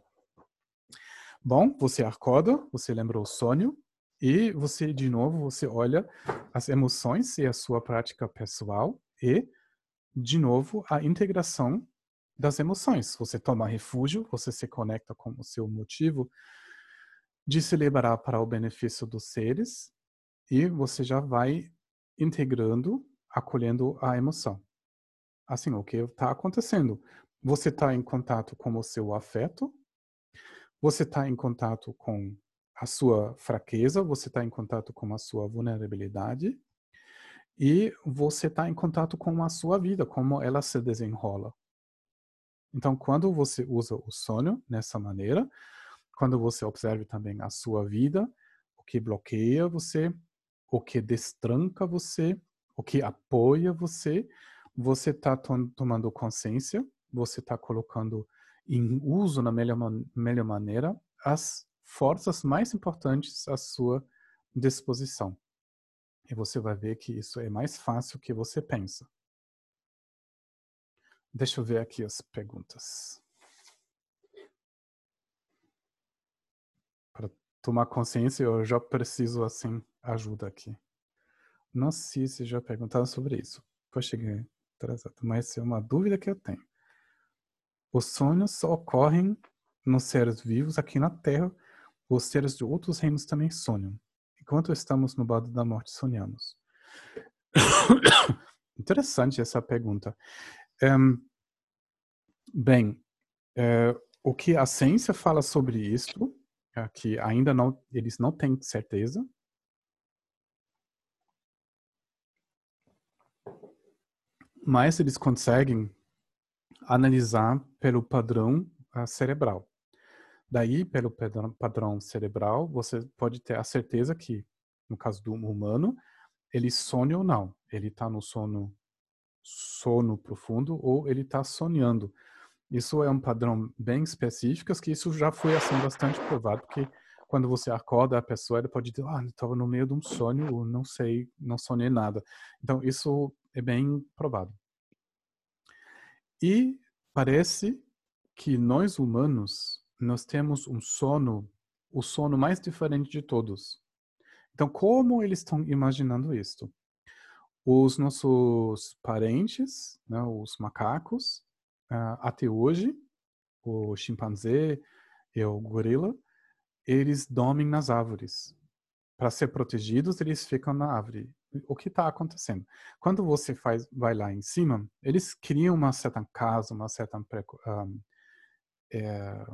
Bom, você acorda, você lembra o sonho e você, de novo, você olha as emoções e a sua prática pessoal e, de novo, a integração das emoções. Você toma refúgio, você se conecta com o seu motivo de celebrar para o benefício dos seres e você já vai integrando, acolhendo a emoção. Assim, o que está acontecendo? Você está em contato com o seu afeto, você está em contato com a sua fraqueza, você está em contato com a sua vulnerabilidade e você está em contato com a sua vida, como ela se desenrola. Então, quando você usa o sonho nessa maneira, quando você observa também a sua vida, o que bloqueia você, o que destranca você, o que apoia você, você está tomando consciência você está colocando em uso na melhor, melhor maneira as forças mais importantes à sua disposição. E você vai ver que isso é mais fácil que você pensa. Deixa eu ver aqui as perguntas. Para tomar consciência, eu já preciso, assim, ajuda aqui. Não sei se já perguntaram sobre isso. Pois cheguei atrasado, mas é uma dúvida que eu tenho. Os sonhos ocorrem nos seres vivos aqui na Terra. Os seres de outros reinos também sonham. Enquanto estamos no bado da morte, sonhamos. Interessante essa pergunta. Um, bem, é, o que a ciência fala sobre isso, é que ainda não, eles não têm certeza. Mas eles conseguem analisar pelo padrão uh, cerebral. Daí, pelo padrão cerebral, você pode ter a certeza que, no caso do humano, ele sonha ou não. Ele está no sono, sono profundo ou ele está sonhando. Isso é um padrão bem específico, que isso já foi assim bastante provado, porque quando você acorda a pessoa, ela pode dizer, ah, estava no meio de um sonho, ou não sei, não sonhei nada. Então, isso é bem provado. E parece que nós humanos, nós temos um sono, o sono mais diferente de todos. Então, como eles estão imaginando isso? Os nossos parentes, né, os macacos, uh, até hoje, o chimpanzé e o gorila, eles dormem nas árvores. Para ser protegidos, eles ficam na árvore o que está acontecendo. Quando você faz, vai lá em cima, eles criam uma certa casa, uma certa um, é,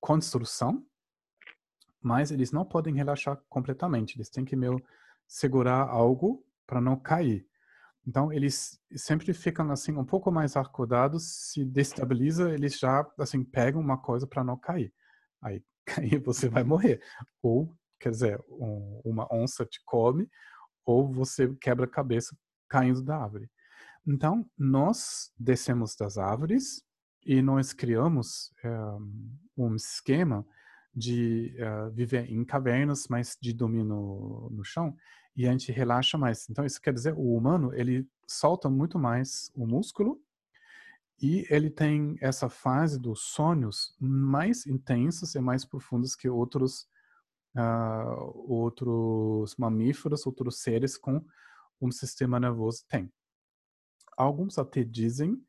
construção, mas eles não podem relaxar completamente. Eles têm que meio segurar algo para não cair. Então eles sempre ficam assim um pouco mais acordados. Se destabiliza, eles já assim pegam uma coisa para não cair. Aí, aí você vai morrer. Ou quer dizer, um, uma onça te come ou você quebra a cabeça caindo da árvore. Então, nós descemos das árvores e nós criamos um, eh, um esquema de uh, viver em cavernas, mas de dormir no, no chão, e a gente relaxa mais. Então, isso quer dizer, o humano, ele solta muito mais o músculo e ele tem essa fase dos sonhos mais intensos e mais profundos que outros uh, outros mamíferos, outros seres com um sistema nervoso têm. Alguns até dizem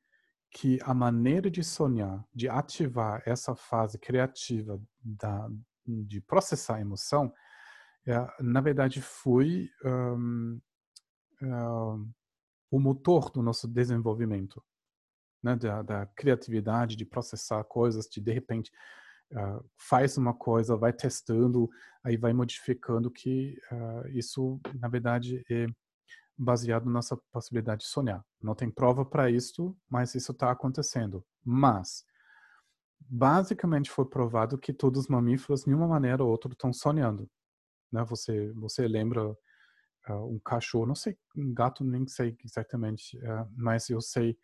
que a maneira de sonhar, de ativar essa fase criativa da, de processar a emoção, é, na verdade foi um, um, o motor do nosso desenvolvimento, né? da, da criatividade, de processar coisas, de de repente uh, faz uma coisa, vai testando, aí vai modificando que uh, isso, na verdade, é baseado na nossa possibilidade de sonhar. Não tem prova para isso, mas isso está acontecendo. Mas, basicamente foi provado que todos os mamíferos, de uma maneira ou outra, estão sonhando. Né? Você, você lembra uh, um cachorro, não sei, um gato, nem sei exatamente, uh, mas eu sei,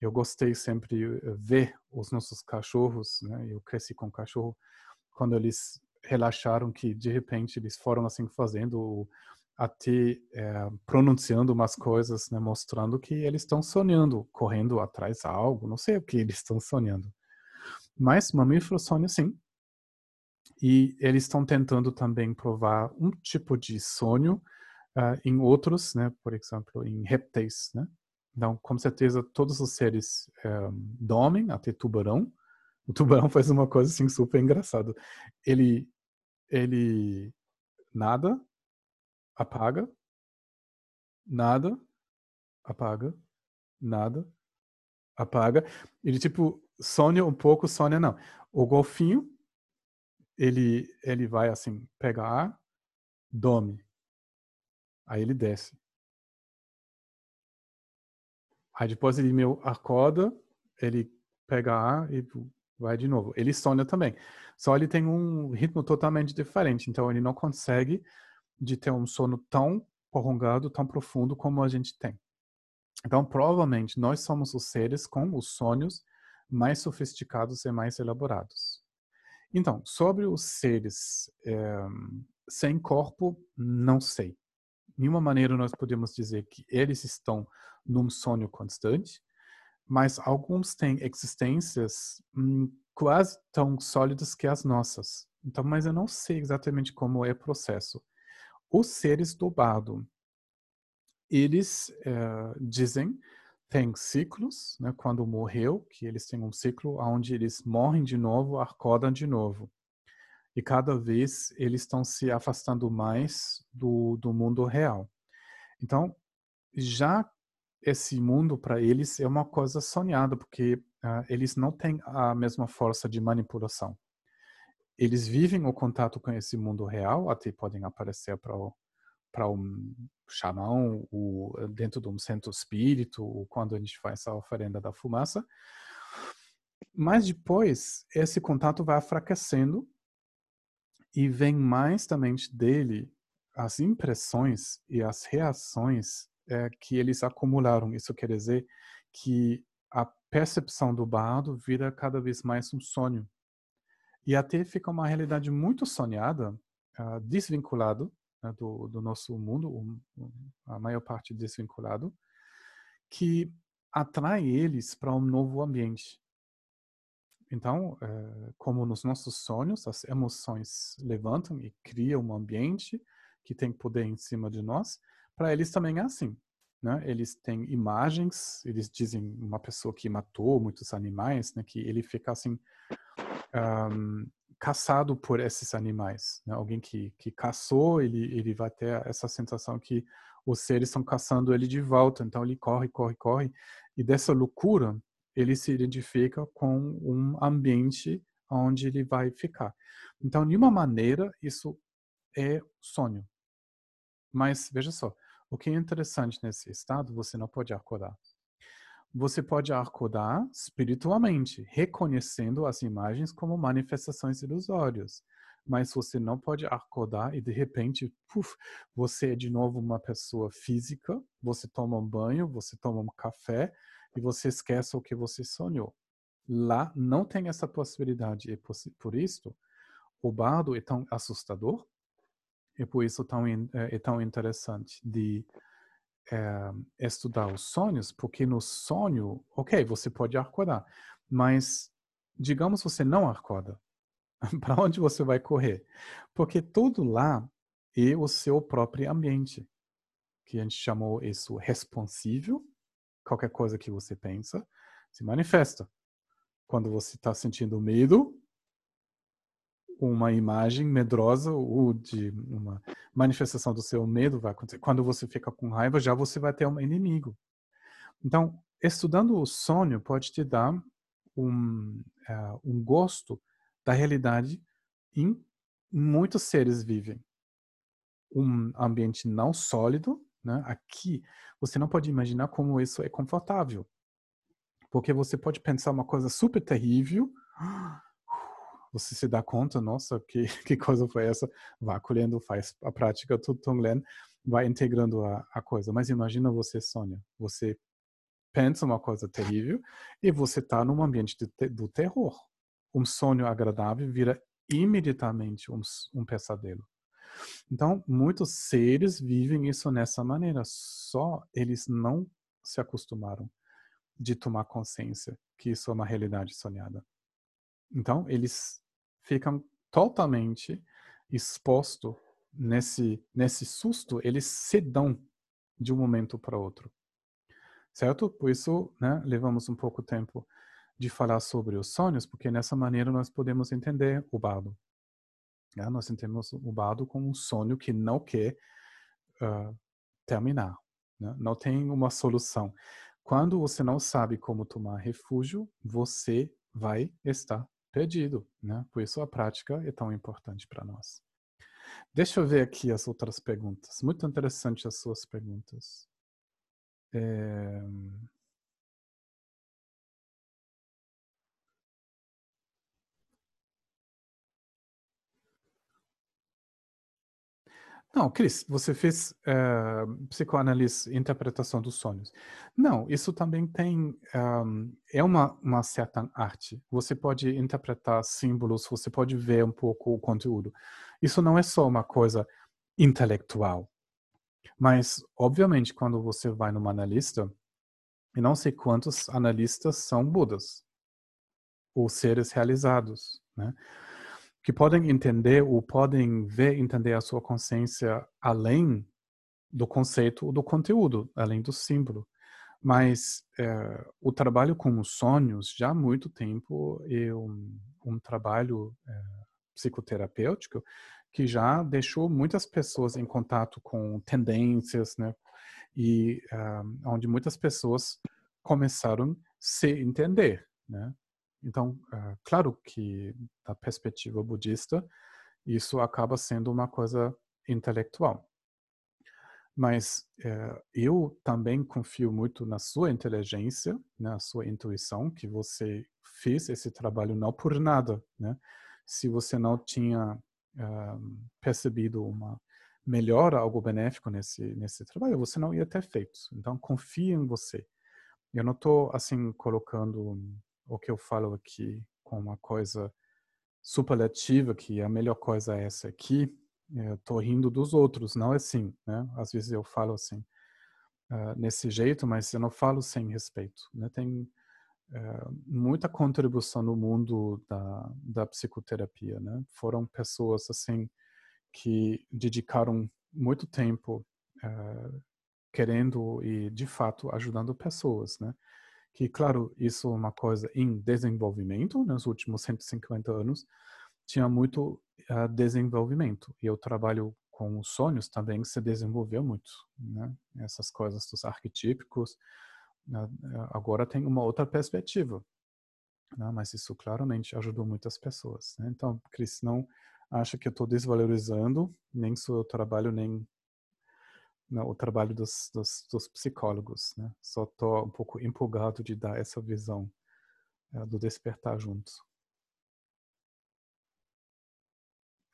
eu gostei sempre de uh, ver os nossos cachorros, né? Eu cresci com cachorro, quando eles relaxaram que de repente eles foram assim fazendo até é, pronunciando umas coisas, né, mostrando que eles estão sonhando, correndo atrás de algo, não sei o que eles estão sonhando. Mas mamíferos sonham sim. E eles estão tentando também provar um tipo de sonho uh, em outros, né, por exemplo, em répteis, né? Então, com certeza, todos os seres um, eh, dormem, até tubarão. O tubarão faz uma coisa assim super engraçada. Ele, ele nada, apaga, nada, apaga, nada, apaga. Ele tipo sonha um pouco, sonha não. O golfinho, ele ele vai assim pegar dorme. Aí ele desce. Aí depois ele meio acorda, ele pega ar e vai de novo. Ele sonha também. Só ele tem um ritmo totalmente diferente, então ele não consegue de ter um sono tão prolongado, tão profundo como a gente tem. Então, provavelmente, nós somos os seres com os sonhos mais sofisticados e mais elaborados. Então, sobre os seres é, sem corpo, não sei. De nenhuma maneira nós podemos dizer que eles estão num sonho constante, mas alguns têm existências hum, quase tão sólidas que as nossas. Então, mas eu não sei exatamente como é o processo. Os seres do bardo, eles é, dizem, têm ciclos, né, quando morreu, que eles têm um ciclo onde eles morrem de novo, acordam de novo. E cada vez eles estão se afastando mais do, do mundo real. Então, já esse mundo para eles é uma coisa sonhada, porque uh, eles não têm a mesma força de manipulação eles vivem o contato com esse mundo real, até podem aparecer para um xamã, o, dentro de um centro espírito, ou quando a gente faz a oferenda da fumaça. Mas depois, esse contato vai enfraquecendo e vem mais também dele as impressões e as reações é, que eles acumularam. Isso quer dizer que a percepção do bardo vira cada vez mais um sonho. E até fica uma realidade muito sonhada, uh, desvinculado né, do, do, nosso mundo, um, a maior parte desvinculado, que atrai eles para um novo ambiente. Então, uh, como nos nossos sonhos, as emoções levantam e criam um ambiente que tem poder em cima de nós, para eles também é assim. Né? Eles têm imagens, eles dizem uma pessoa que matou muitos animais, né? que ele fica assim um, caçado por esses animais. Né? Alguém que, que caçou, ele, ele vai ter essa sensação que os seres estão caçando ele de volta. Então ele corre, corre, corre. E dessa loucura, ele se identifica com um ambiente onde ele vai ficar. Então, de uma maneira, isso é sonho. Mas veja só, o que é interessante nesse estado, você não pode acordar você pode acordar espiritualmente, reconhecendo as imagens como manifestações ilusórias. Mas você não pode acordar e de repente, puf, você é de novo uma pessoa física, você toma um banho, você toma um café e você esquece o que você sonhou. Lá não tem essa possibilidade. E por, por isso, o bardo é tão assustador e por isso tão, é, é tão interessante de é, estudar os sonhos, porque no sonho, ok, você pode acordar, mas digamos você não acorda, para onde você vai correr? Porque tudo lá é o seu próprio ambiente, que a gente chamou isso responsível. Qualquer coisa que você pensa se manifesta. Quando você está sentindo medo, uma imagem medrosa ou de uma manifestação do seu medo vai acontecer. Quando você fica com raiva, já você vai ter um inimigo. Então, estudando o sonho pode te dar um, uh, um gosto da realidade em muitos seres vivem. Um ambiente não sólido, Né? Aqui, você não pode imaginar como isso é confortável. Porque você pode pensar uma coisa super terrível, você se dá conta, nossa, que, que coisa foi essa? Vai acolhendo, faz a prática do Tonglen, vai integrando a, a coisa. Mas imagina você, Sônia, você pensa uma coisa terrível e você está num ambiente de, do terror. Um sonho agradável vira imediatamente um, um pesadelo. Então, muitos seres vivem isso nessa maneira, só eles não se acostumaram de tomar consciência que isso é uma realidade sonhada. Então, eles ficam totalmente expostos nesse, nesse susto, eles se dão de um momento para outro. Certo? Por isso, né, levamos um pouco tempo de falar sobre os sonhos, porque nessa maneira nós podemos entender o bardo. Né? Nós entendemos o bardo como um sonho que não quer uh, terminar. Né? Não tem uma solução. Quando você não sabe como tomar refúgio, você vai estar perdido. Né? Por isso a prática é tão importante para nós. Deixa eu ver aqui as outras perguntas. Muito interessante as suas perguntas. É... Não, Cris, você fez uh, psicoanálise, interpretação dos sonhos. Não, isso também tem um, é uma, uma certa arte. Você pode interpretar símbolos, você pode ver um pouco o conteúdo. Isso não é só uma coisa intelectual. Mas, obviamente, quando você vai numa analista, e não sei quantos analistas são Budas ou seres realizados, né? Que podem entender ou podem ver, entender a sua consciência além do conceito ou do conteúdo, além do símbolo. Mas é, o trabalho com os sonhos, já há muito tempo, é um, um trabalho é, psicoterapêutico que já deixou muitas pessoas em contato com tendências, né? E uh, onde muitas pessoas começaram a se entender, né? Então, uh, claro que da perspectiva budista, isso acaba sendo uma coisa intelectual. Mas uh, eu também confio muito na sua inteligência, na sua intuição, que você fez esse trabalho não por nada, né? Se você não tinha uh, percebido uma melhora, algo benéfico nesse nesse trabalho, você não ia ter feito. Então, confie em você. Eu não estou assim colocando o que eu falo aqui com uma coisa superlativa, que a melhor coisa é essa aqui, eu tô rindo dos outros, não é assim, né? Às vezes eu falo assim, uh, nesse jeito, mas eu não falo sem respeito, né? Tem uh, muita contribuição no mundo da, da psicoterapia, né? Foram pessoas, assim, que dedicaram muito tempo uh, querendo e, de fato, ajudando pessoas, né? Que, claro, isso é uma coisa em desenvolvimento, nos últimos 150 anos, tinha muito uh, desenvolvimento. E eu trabalho com os sonhos também se desenvolveu muito, né? Essas coisas dos arquetípicos. Uh, agora tem uma outra perspectiva, né? mas isso claramente ajudou muitas pessoas. Né? Então, Cris, não acha que eu estou desvalorizando nem seu trabalho, nem né, o trabalho dos, dos, dos psicólogos. Né? Só estou um pouco empolgado de dar essa visão é, do despertar juntos.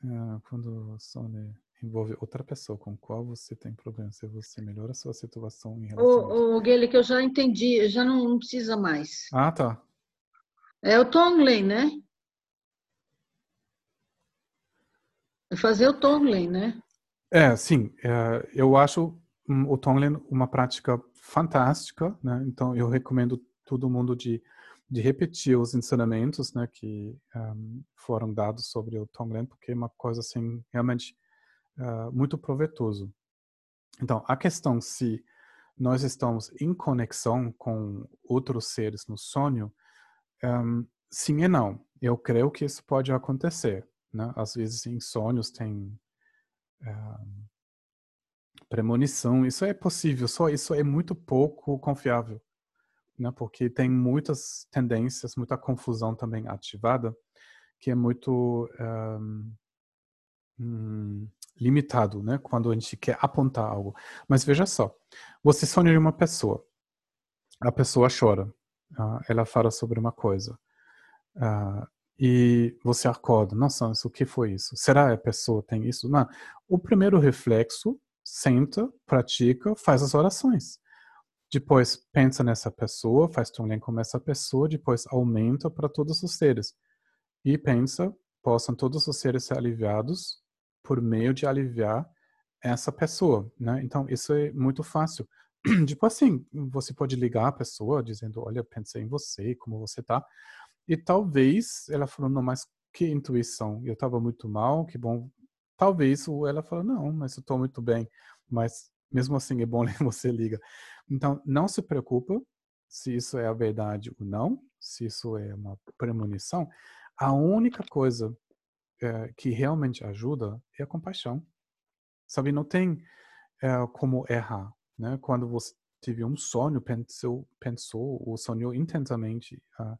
É, quando Sônia envolve outra pessoa com qual você tem problema, se você melhora a sua situação em relação Ô, ô Guilherme, que eu já entendi, já não, não, precisa mais. Ah, tá. É o Tonglen, né? É fazer o Tonglen, né? É, sim. É, eu acho o Tonglen uma prática fantástica, né? Então eu recomendo todo mundo de de repetir os ensinamentos, né, que um, foram dados sobre o Tonglen, porque é uma coisa assim realmente uh, muito proveitoso. Então, a questão se nós estamos em conexão com outros seres no sonho, um, sim e não. Eu creio que isso pode acontecer. Né? Às vezes, em sonhos, tem premonição, isso é possível, só isso é muito pouco confiável, né? Porque tem muitas tendências, muita confusão também ativada, que é muito um, limitado, né? Quando a gente quer apontar algo. Mas veja só, você sonha em uma pessoa, a pessoa chora, uh, ela fala sobre uma coisa, e você acorda, nossa, isso, o que foi isso? Será que a pessoa tem isso? Não. O primeiro reflexo, senta, pratica, faz as orações. Depois pensa nessa pessoa, faz também com essa pessoa, depois aumenta para todos os seres. E pensa, possam todos os seres ser aliviados por meio de aliviar essa pessoa, né? Então, isso é muito fácil. Tipo assim, você pode ligar a pessoa dizendo, olha, pensei em você, como você tá. E talvez ela falou, não, mas que intuição, eu estava muito mal, que bom. Talvez ela falou, não, mas eu estou muito bem. Mas mesmo assim é bom você liga. Então, não se preocupa se isso é a verdade ou não, se isso é uma premonição. A única coisa é, que realmente ajuda é a compaixão. Sabe, não tem é, como errar, né? Quando você teve um sonho, pensou, pensou ou sonhou intensamente uh,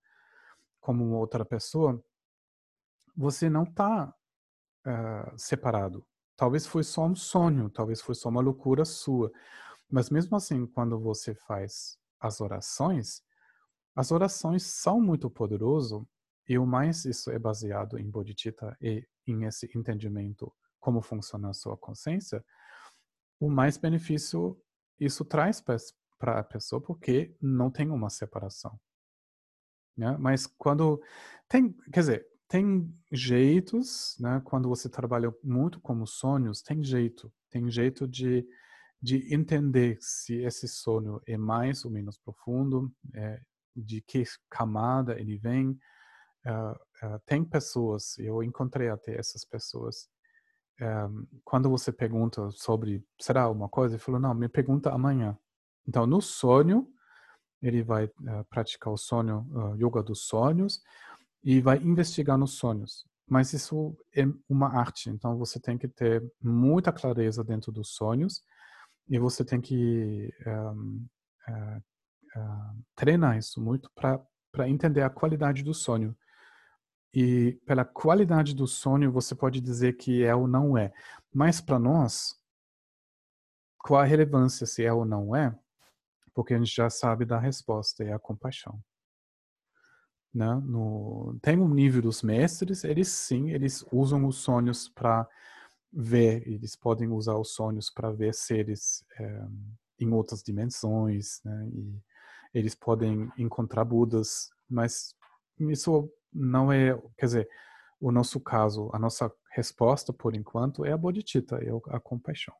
como outra pessoa, você não está uh, separado. Talvez foi só um sonho, talvez foi só uma loucura sua. Mas mesmo assim, quando você faz as orações, as orações são muito poderosas e o mais isso é baseado em bodhicitta e em esse entendimento como funciona a sua consciência, o mais benefício isso traz para a pessoa porque não tem uma separação. Né? Mas quando tem, quer dizer, tem jeitos, né? Quando você trabalha muito como sonhos, tem jeito, tem jeito de de entender se esse sonho é mais ou menos profundo, é, de que camada ele vem, Uh, uh, tem pessoas, eu encontrei até essas pessoas, um, eh, quando você pergunta sobre, será uma coisa? Ele falou, não, me pergunta amanhã. Então, no sonho, ele vai uh, praticar o sonho, yoga dos sonhos, e vai investigar nos sonhos. Mas isso é uma arte, então você tem que ter muita clareza dentro dos sonhos, e você tem que um, treinar isso muito para entender a qualidade do sonho. E pela qualidade do sonho, você pode dizer que é ou não é. Mas para nós, qual a relevância se é ou não é? Porque a gente já sabe da resposta, é a compaixão. Né? No, tem um nível dos mestres, eles sim, eles usam os sonhos para ver, eles podem usar os sonhos para ver seres é, em outras dimensões, né? E eles podem encontrar Budas, mas isso não é, quer dizer, o nosso caso, a nossa resposta por enquanto é a bodhicitta, é a compaixão.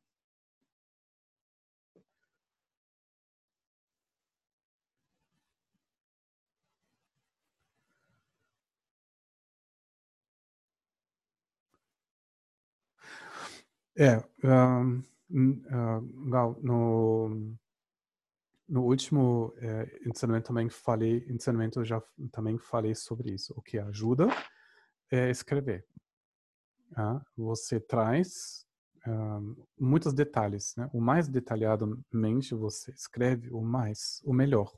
É, um, uh, Gal, no, no último é, ensinamento também falei, ensinamento eu já também falei sobre isso. O que ajuda é escrever. Tá? Você traz um, muitos detalhes, né? O mais detalhadamente você escreve, o mais, o melhor.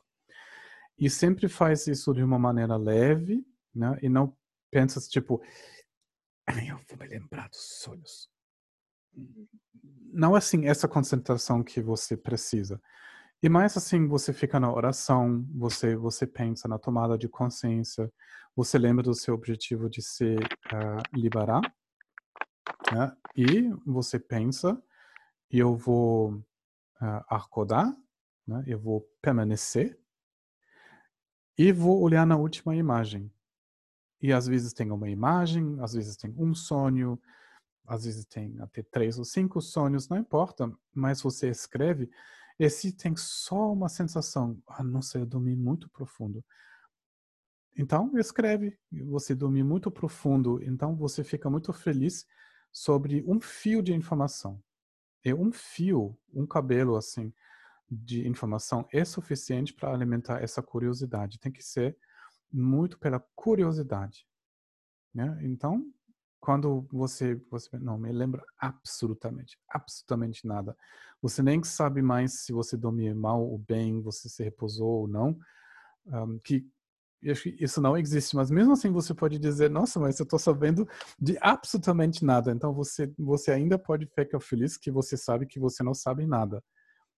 E sempre faz isso de uma maneira leve, né? E não pensa tipo, eu vou me lembrar dos sonhos. Não é assim essa concentração que você precisa. E mais assim, você fica na oração, você você pensa na tomada de consciência, você lembra do seu objetivo de se uh, liberar, né? e você pensa, eu vou uh, acordar, né? eu vou permanecer, e vou olhar na última imagem. E às vezes tem uma imagem, às vezes tem um sonho, às vezes tem até três ou cinco sonhos, não importa, mas você escreve e se tem só uma sensação, ah, não sei, eu dormi muito profundo. Então, escreve, você dormiu muito profundo, então você fica muito feliz sobre um fio de informação. E um fio, um cabelo assim, de informação é suficiente para alimentar essa curiosidade. Tem que ser muito pela curiosidade. Né? Então, quando você, você não me lembra absolutamente, absolutamente nada. Você nem sabe mais se você dormiu mal ou bem, você se repousou ou não. Um, que isso não existe, mas mesmo assim você pode dizer, nossa, mas eu estou sabendo de absolutamente nada. Então você, você ainda pode ficar feliz que você sabe que você não sabe nada,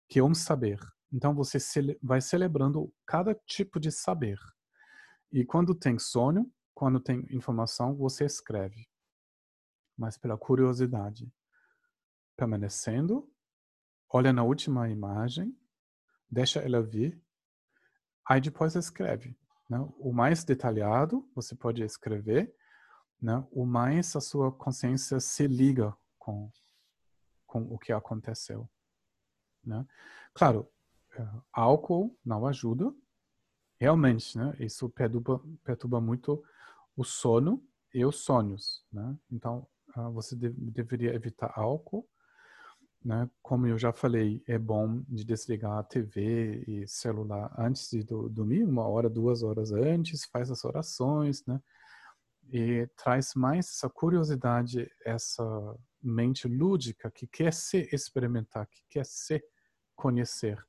que é um saber. Então você cele vai celebrando cada tipo de saber. E quando tem sonho, quando tem informação, você escreve. Mas pela curiosidade. Permanecendo, olha na última imagem, deixa ela vir, aí depois escreve. Né? O mais detalhado você pode escrever, né? o mais a sua consciência se liga com, com o que aconteceu. Né? Claro, é, álcool não ajuda, realmente, né? Isso perturba, perturba muito o sono e os sonhos, né? Então, você de, deveria evitar álcool, né? Como eu já falei, é bom de desligar a TV e celular antes de do, dormir, uma hora, duas horas antes, faz as orações, né? E traz mais essa curiosidade, essa mente lúdica que quer se experimentar, que quer se conhecer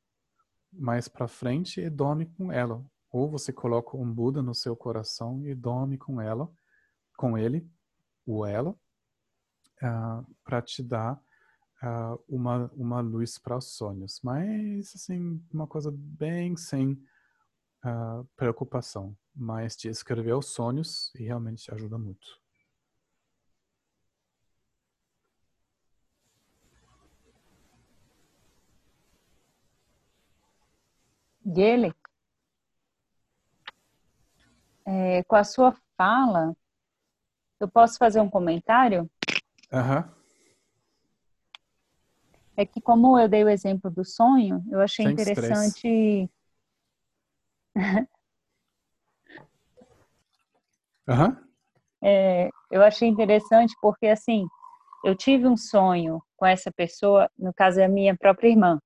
mais para frente e dorme com ela. Ou você coloca um Buda no seu coração e dorme com ela, com ele, ou ela, uh, ah, para te dar uh, uma, uma luz para os sonhos. Mas, assim, uma coisa bem sem uh, preocupação. Mas de escrever os sonhos e realmente ajuda muito. Dele? É, com a sua fala, eu posso fazer um comentário? Uhum. É que como eu dei o exemplo do sonho, eu achei Sem interessante. Uhum. é, eu achei interessante porque assim, eu tive um sonho com essa pessoa, no caso é a minha própria irmã,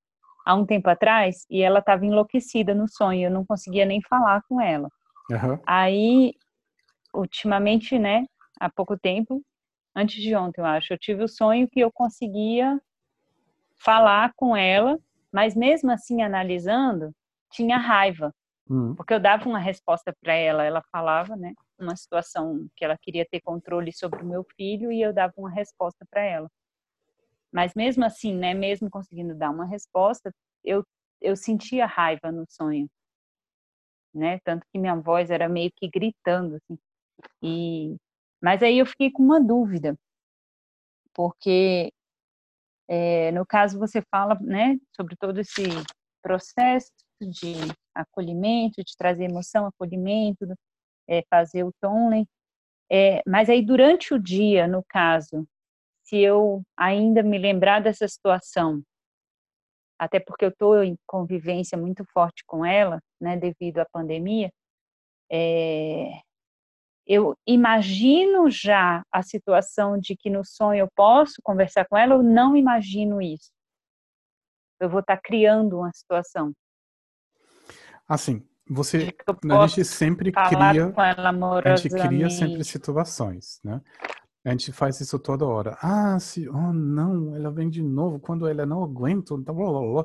há um tempo atrás, e ela estava enlouquecida no sonho, eu não conseguia nem falar com ela. Uhum. Aí, ultimamente, né, há pouco tempo, antes de ontem, eu acho, eu tive o sonho que eu conseguia falar com ela, mas mesmo assim, analisando, tinha raiva. Uhum. Porque eu dava uma resposta para ela, ela falava, né, uma situação que ela queria ter controle sobre o meu filho e eu dava uma resposta para ela. Mas mesmo assim, né, mesmo conseguindo dar uma resposta, eu eu sentia raiva no sonho né? Tanto que minha voz era meio que gritando, assim. E, mas aí eu fiquei com uma dúvida, porque é, no caso você fala, né, sobre todo esse processo de acolhimento, de trazer emoção, acolhimento, é, fazer o tonley, é, mas aí durante o dia, no caso, se eu ainda me lembrar dessa situação até porque eu estou em convivência muito forte com ela, né, devido à pandemia, é, eu imagino já a situação de que no sonho eu posso conversar com ela, ou não imagino isso. Eu vou estar tá criando uma situação. Assim, você, a gente sempre cria, a gente cria sempre situações, né? A gente faz isso toda hora. Ah, se, oh não, ela vem de novo quando ela não aguenta. Blá, blá, blá.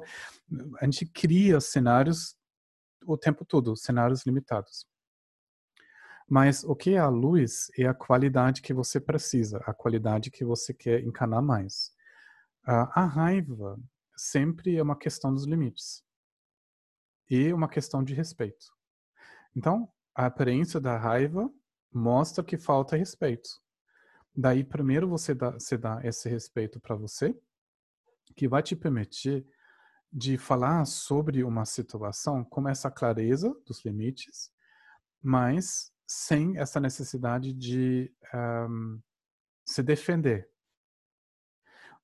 A gente cria cenários o tempo todo, cenários limitados. Mas o que é a luz é a qualidade que você precisa, a qualidade que você quer encanar mais. a raiva sempre é uma questão dos limites e uma questão de respeito. Então, a aparência da raiva mostra que falta respeito. Daí, primeiro você dá, você dá esse respeito para você, que vai te permitir de falar sobre uma situação com essa clareza dos limites, mas sem essa necessidade de um, se defender.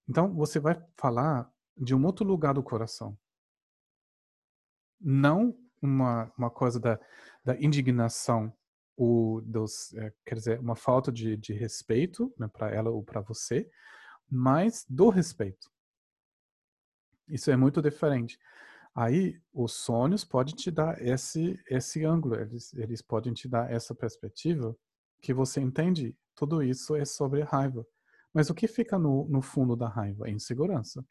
Então, você vai falar de um outro lugar do coração. Não uma, uma coisa da, da indignação o dos, é, quer dizer, uma falta de, de respeito né, para ela ou para você, mas do respeito. Isso é muito diferente. Aí, os sonhos podem te dar esse, esse ângulo, eles, eles podem te dar essa perspectiva que você entende tudo isso é sobre raiva. Mas o que fica no, no fundo da raiva? Insegurança.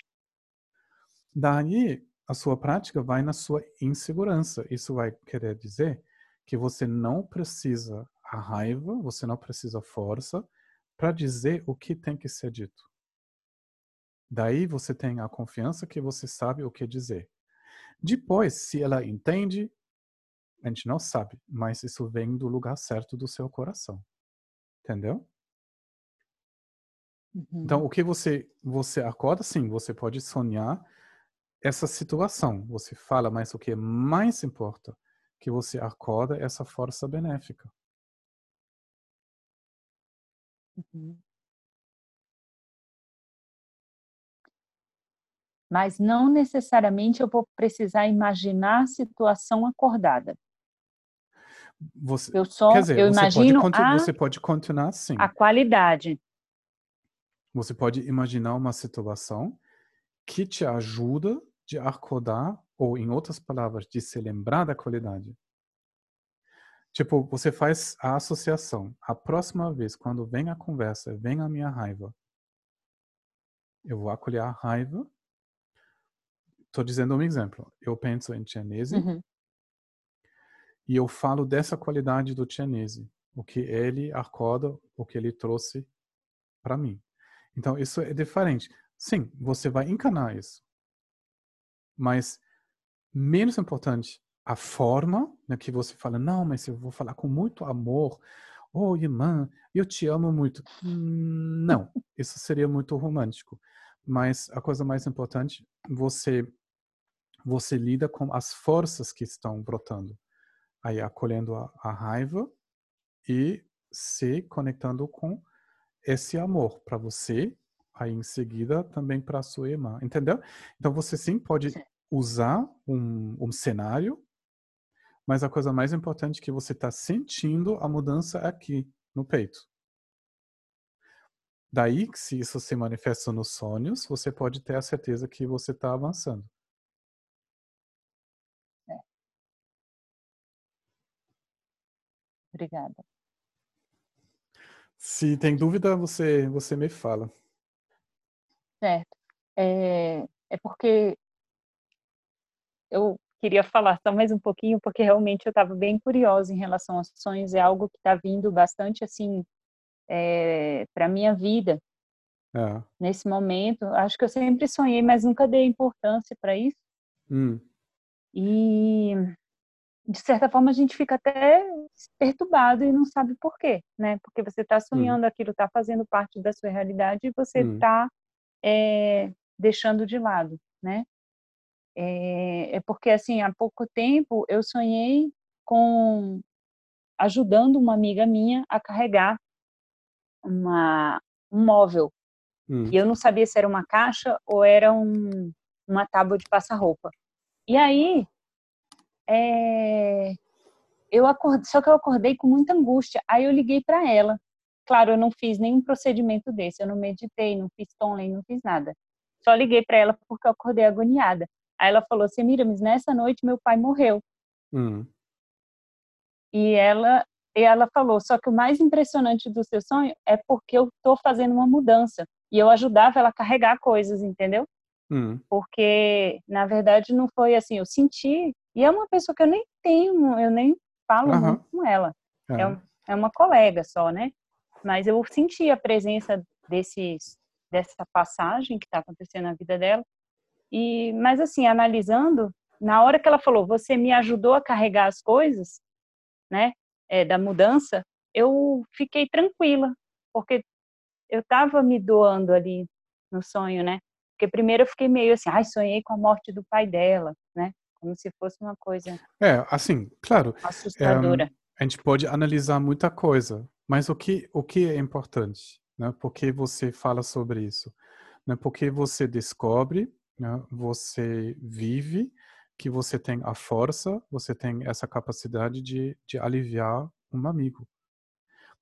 Daí, a sua prática vai na sua insegurança. Isso vai querer dizer que você não precisa a raiva, você não precisa força para dizer o que tem que ser dito. Daí você tem a confiança que você sabe o que dizer. Depois, se ela entende, a gente não sabe, mas isso vem do lugar certo do seu coração. Entendeu? Uhum. Então, o que você você acorda, sim, você pode sonhar essa situação. Você fala, mas o que mais importa que você acorda essa força benéfica. Uhum. Mas não necessariamente eu vou precisar imaginar a situação acordada. Você, Eu só, dizer, eu imagino pode, a, você pode continuar assim. a qualidade. Você pode imaginar uma situação que te ajuda de acordar, ou em outras palavras, de se lembrar da qualidade. Tipo, você faz a associação. A próxima vez, quando vem a conversa, vem a minha raiva, eu vou acolher a raiva. Estou dizendo um exemplo. Eu penso em Tianese Uhum. e eu falo dessa qualidade do Tianese, o que ele acorda, o que ele trouxe para mim. Então, isso é diferente. Sim, você vai encanar isso. Mas menos importante a forma né, que você fala, não, mas eu vou falar com muito amor. Oh, irmã, eu te amo muito. Hum, Não, isso seria muito romântico. Mas a coisa mais importante, você você lida com as forças que estão brotando. Aí acolhendo a, a raiva e se conectando com esse amor para você, aí em seguida também para a sua irmã, entendeu? Então você sim pode Sim. usar um, um cenário, mas a coisa mais importante é que você está sentindo a mudança aqui no peito. Daí, que se isso se manifesta nos sonhos, você pode ter a certeza que você está avançando. Obrigada. Se tem dúvida, você você me fala. Certo. É, é porque eu queria falar só mais um pouquinho, porque realmente eu estava bem curiosa em relação aos sonhos. É algo que está vindo bastante assim é, para minha vida É. nesse momento. Acho que eu sempre sonhei, mas nunca dei importância para isso. Hum, E de certa forma a gente fica até perturbado e não sabe por quê, né? Porque você está sonhando aquilo, está fazendo parte da sua realidade e você está deixando de lado, né? É, é porque assim há pouco tempo eu sonhei com ajudando uma amiga minha a carregar uma um móvel hum, e eu não sabia se era uma caixa ou era um, uma tábua de passar roupa. E aí, é, eu acordei, só que eu acordei com muita angústia. Aí eu liguei para ela. Claro, eu não fiz nenhum procedimento desse, eu não meditei, não fiz tonley, não fiz nada. Só liguei para ela porque eu acordei agoniada. Aí ela falou assim, Miramis, nessa noite meu pai morreu. hum. E ela, e ela falou, só que o mais impressionante do seu sonho é porque eu estou fazendo uma mudança. E eu ajudava ela a carregar coisas, entendeu? Hum, porque na verdade não foi assim, eu senti, e é uma pessoa que eu nem tenho, eu nem falo Aham. muito com ela, é. é, um- é uma colega só, né? Mas eu senti a presença desses, dessa passagem que está acontecendo na vida dela, e mas assim, analisando, na hora que ela falou, você me ajudou a carregar as coisas, né, é, da mudança, eu fiquei tranquila, porque eu estava me doando ali no sonho, né? Porque primeiro eu fiquei meio assim, ai, sonhei com a morte do pai dela? Como se fosse uma coisa É, assim, claro, assustadora. a gente pode analisar muita coisa, mas o que, o que é importante? Né? Por que você fala sobre isso? Né? Porque você descobre, né? você vive, que você tem a força, você tem essa capacidade de, de aliviar um amigo.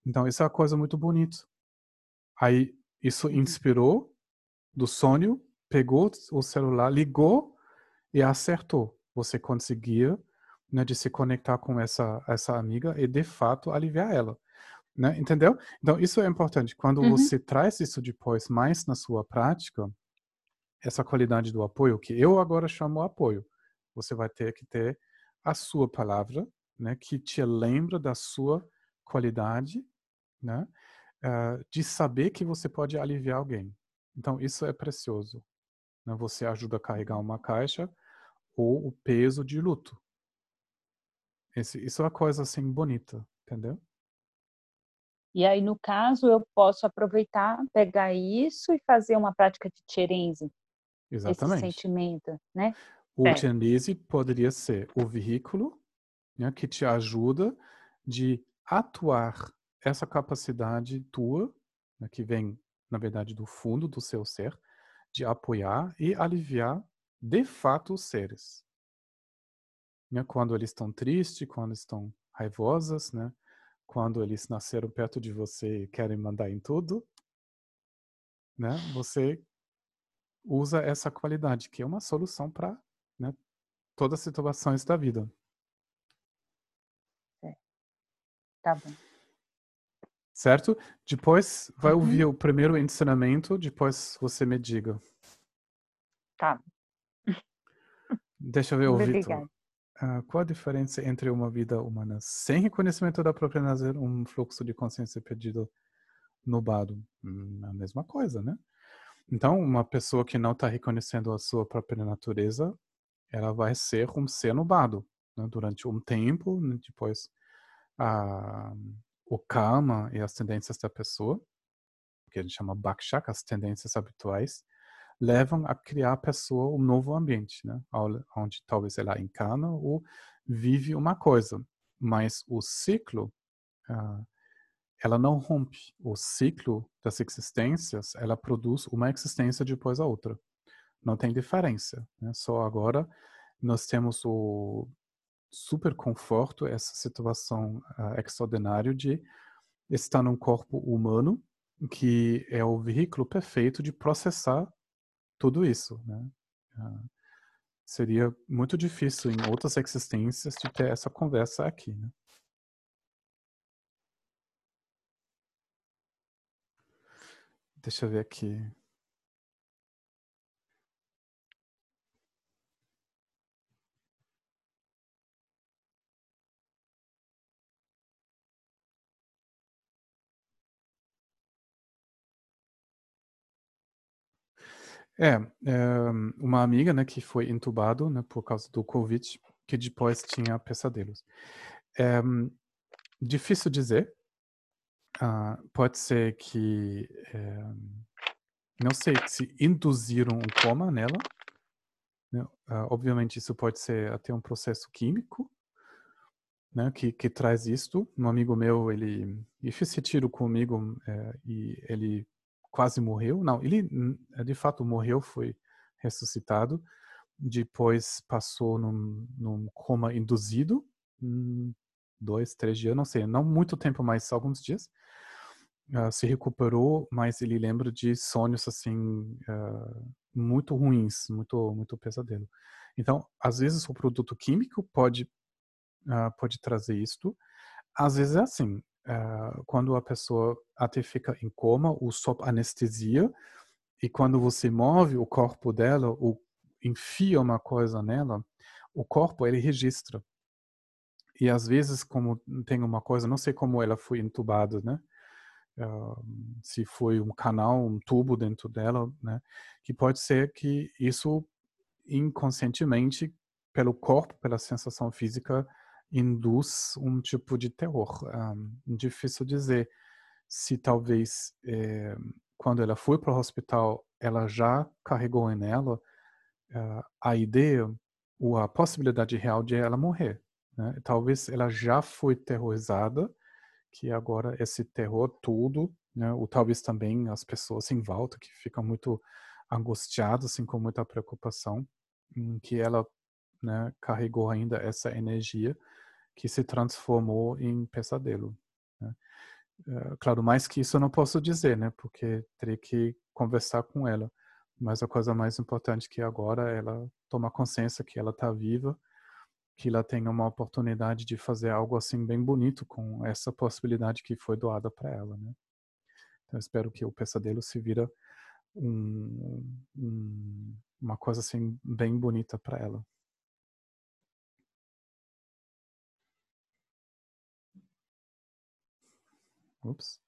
Então, isso é uma coisa muito bonita. Aí, isso Uhum. inspirou do sonho, pegou o celular, ligou e acertou. Você conseguia né, de se conectar com essa, essa amiga e, de fato, aliviar ela. Né? Entendeu? Então, isso é importante. Quando Uhum. você traz isso depois mais na sua prática, essa qualidade do apoio, que eu agora chamo apoio, você vai ter que ter a sua palavra, né, que te lembra da sua qualidade, né, uh, de saber que você pode aliviar alguém. Então, isso é precioso. Né? Você ajuda a carregar uma caixa ou o peso de luto. Esse, isso é uma coisa assim bonita, entendeu? E aí, no caso, eu posso aproveitar, pegar isso e fazer uma prática de Cherenzi. Exatamente. Esse sentimento, né? O Cherenzi poderia ser o veículo né, que te ajuda de atuar essa capacidade tua, né, que vem, na verdade, do fundo do seu ser, de apoiar e aliviar de fato os seres. Né, quando eles estão tristes, quando estão raivosas, né, quando eles nasceram perto de você e querem mandar em tudo, né, você usa essa qualidade, que é uma solução para né, todas as situações da vida. É. Tá bom. Certo? Depois vai uhum. ouvir o primeiro ensinamento, depois você me diga. Tá. Deixa eu ver, Vitor. Uh, qual a diferença entre uma vida humana sem reconhecimento da própria natureza e um fluxo de consciência perdido nubado? Hum, a mesma coisa, né? Então, uma pessoa que não está reconhecendo a sua própria natureza, ela vai ser um ser nubado né? durante um tempo, né? depois a, o karma e as tendências da pessoa, que a gente chama bhakshak, as tendências habituais, levam a criar a pessoa um novo ambiente, né? onde talvez ela encarna ou vive uma coisa, mas o ciclo uh, ela não rompe. O ciclo das existências ela produz uma existência depois a outra. Não tem diferença. Né? Só agora nós temos o super conforto, essa situação uh, extraordinária de estar num corpo humano que é o veículo perfeito de processar tudo isso, né? Uh, seria muito difícil em outras existências de ter essa conversa aqui, né? Deixa eu ver aqui. É, é, uma amiga, né, que foi entubado, né, por causa do Covid, que depois tinha pesadelos. É, difícil dizer. Ah, pode ser que, é, não sei se induziram um coma nela. Né? Ah, obviamente isso pode ser até um processo químico, né, que, que traz isto. Um amigo meu, ele, ele fez retiro comigo é, e ele quase morreu. Não, ele de fato morreu, foi ressuscitado. Depois passou num, num coma induzido, um, dois, três dias, não sei, não muito tempo, mas alguns dias. Uh, se recuperou, mas ele lembra de sonhos assim uh, muito ruins, muito muito pesadelo. Então, às vezes o produto químico pode uh, pode trazer isto. Às vezes é assim, uh, quando a pessoa até fica em coma, o sob anestesia, e quando você move o corpo dela, ou enfia uma coisa nela, o corpo ele registra. E às vezes, como tem uma coisa, não sei como ela foi entubada, né? Uh, se foi um canal, um tubo dentro dela, né? Que pode ser que isso inconscientemente, pelo corpo, pela sensação física, induz um tipo de terror. Um, difícil dizer se talvez é, quando ela foi para o hospital ela já carregou em ela uh, a ideia ou a possibilidade real de ela morrer. Né? Talvez ela já foi terrorizada, que agora esse terror todo, né? ou talvez também as pessoas em volta que ficam muito angustiadas, assim, com muita preocupação, que ela né, carregou ainda essa energia que se transformou em pesadelo. Né? Uh, claro, mais que isso eu não posso dizer, né? Porque teria que conversar com ela. Mas a coisa mais importante que agora é ela tomar consciência que ela está viva, que ela tem uma oportunidade de fazer algo assim bem bonito com essa possibilidade que foi doada para ela, né? Então eu espero que o pesadelo se vira um, um, uma coisa assim bem bonita para ela. Ups.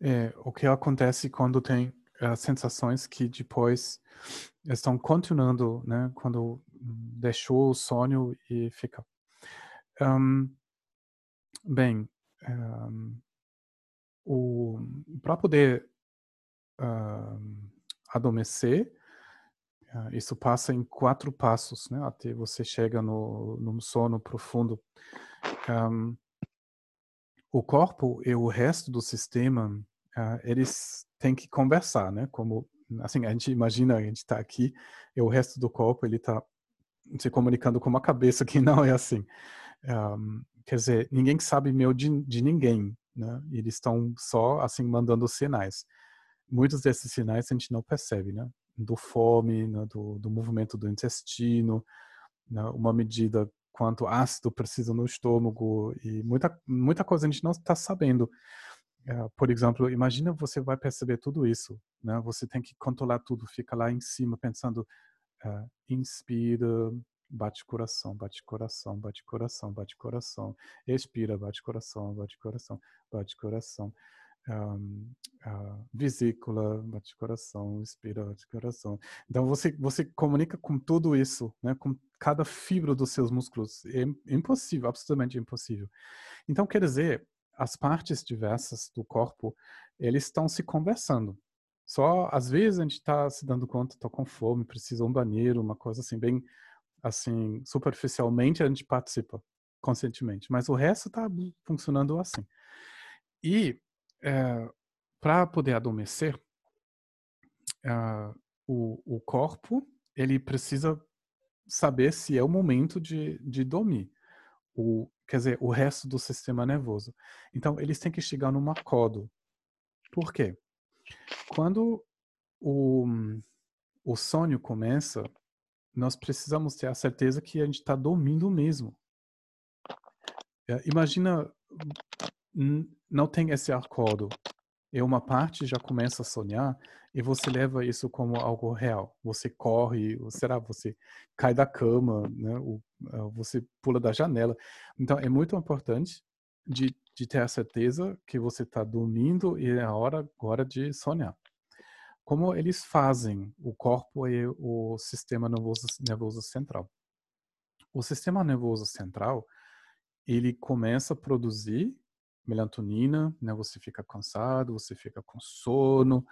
É, o que acontece quando tem uh, sensações que depois estão continuando, né? Quando deixou o sonho e fica. Um, bem, um, para poder uh, adormecer, uh, isso passa em quatro passos, né? Até você chega no, no sono profundo. Um, o corpo e o resto do sistema, uh, eles têm que conversar, né? Como, assim, a gente imagina, a gente está aqui e o resto do corpo, ele está se comunicando com uma cabeça que não é assim. Um, quer dizer, ninguém sabe meu de, de ninguém, né? Eles estão só, assim, mandando sinais. Muitos desses sinais a gente não percebe, né? Do fome, né? do, do movimento do intestino, né? uma medida quanto ácido precisa no estômago e muita muita coisa a gente não está sabendo. Uh, por exemplo, imagina você vai perceber tudo isso, né? Você tem que controlar tudo, fica lá em cima pensando, uh, inspira, bate coração, bate coração, bate coração, bate coração, expira, bate coração, bate coração, bate coração. Um, uh, vesícula, bate coração, expira, bate coração. Então você você comunica com tudo isso, né? Com cada fibra dos seus músculos. É impossível, absolutamente impossível. Então quer dizer, as partes diversas do corpo, eles estão se conversando. Só às vezes a gente está se dando conta, está com fome, precisa um banheiro, uma coisa assim bem assim superficialmente a gente participa conscientemente, mas o resto está funcionando assim. E é, eh, para poder adormecer, uh, o, o corpo ele precisa saber se é o momento de, de dormir. O, quer dizer, o resto do sistema nervoso. Então, eles têm que chegar num acordo. Por quê? Quando o, o sonho começa, nós precisamos ter a certeza que a gente está dormindo mesmo. É, imagina não tem esse acordo. E uma parte já começa a sonhar e você leva isso como algo real. Você corre, será você cai da cama, né? Ah, você pula da janela. Então é muito importante de, de ter a certeza que você está dormindo e é a hora agora de sonhar. Como eles fazem o corpo e o sistema nervoso, nervoso central. O sistema nervoso central ele começa a produzir melatonina, né? Você fica cansado, você fica com sono,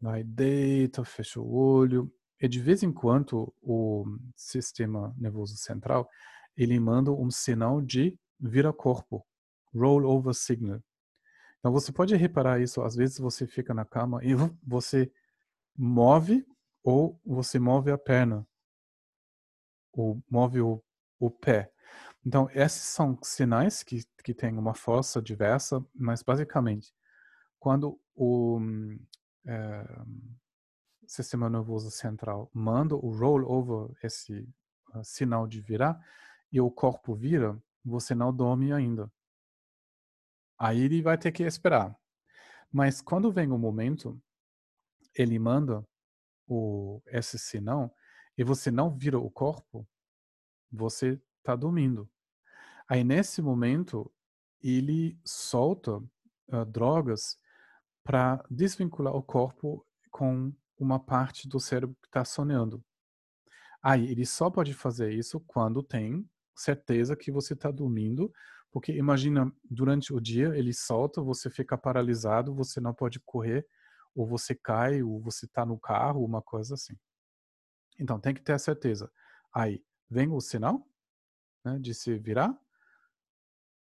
vai deita, fecha o olho. E de vez em quando o sistema nervoso central ele manda um sinal de vira-corpo, roll-over signal. Então você pode reparar isso. Às vezes você fica na cama e você move ou você move a perna ou move o, o pé. Então, esses são sinais que, que têm uma força diversa, mas basicamente, quando o é, sistema nervoso central manda o rollover, esse uh, sinal de virar, e o corpo vira, você não dorme ainda. Aí ele vai ter que esperar. Mas quando vem o momento, ele manda o, esse sinal e você não vira o corpo, você está dormindo. Aí nesse momento ele solta uh, drogas para desvincular o corpo com uma parte do cérebro que está sonhando. Aí ele só pode fazer isso quando tem certeza que você está dormindo, porque imagina durante o dia ele solta, você fica paralisado, você não pode correr, ou você cai, ou você está no carro, uma coisa assim. Então tem que ter a certeza. Aí vem o sinal né, de se virar,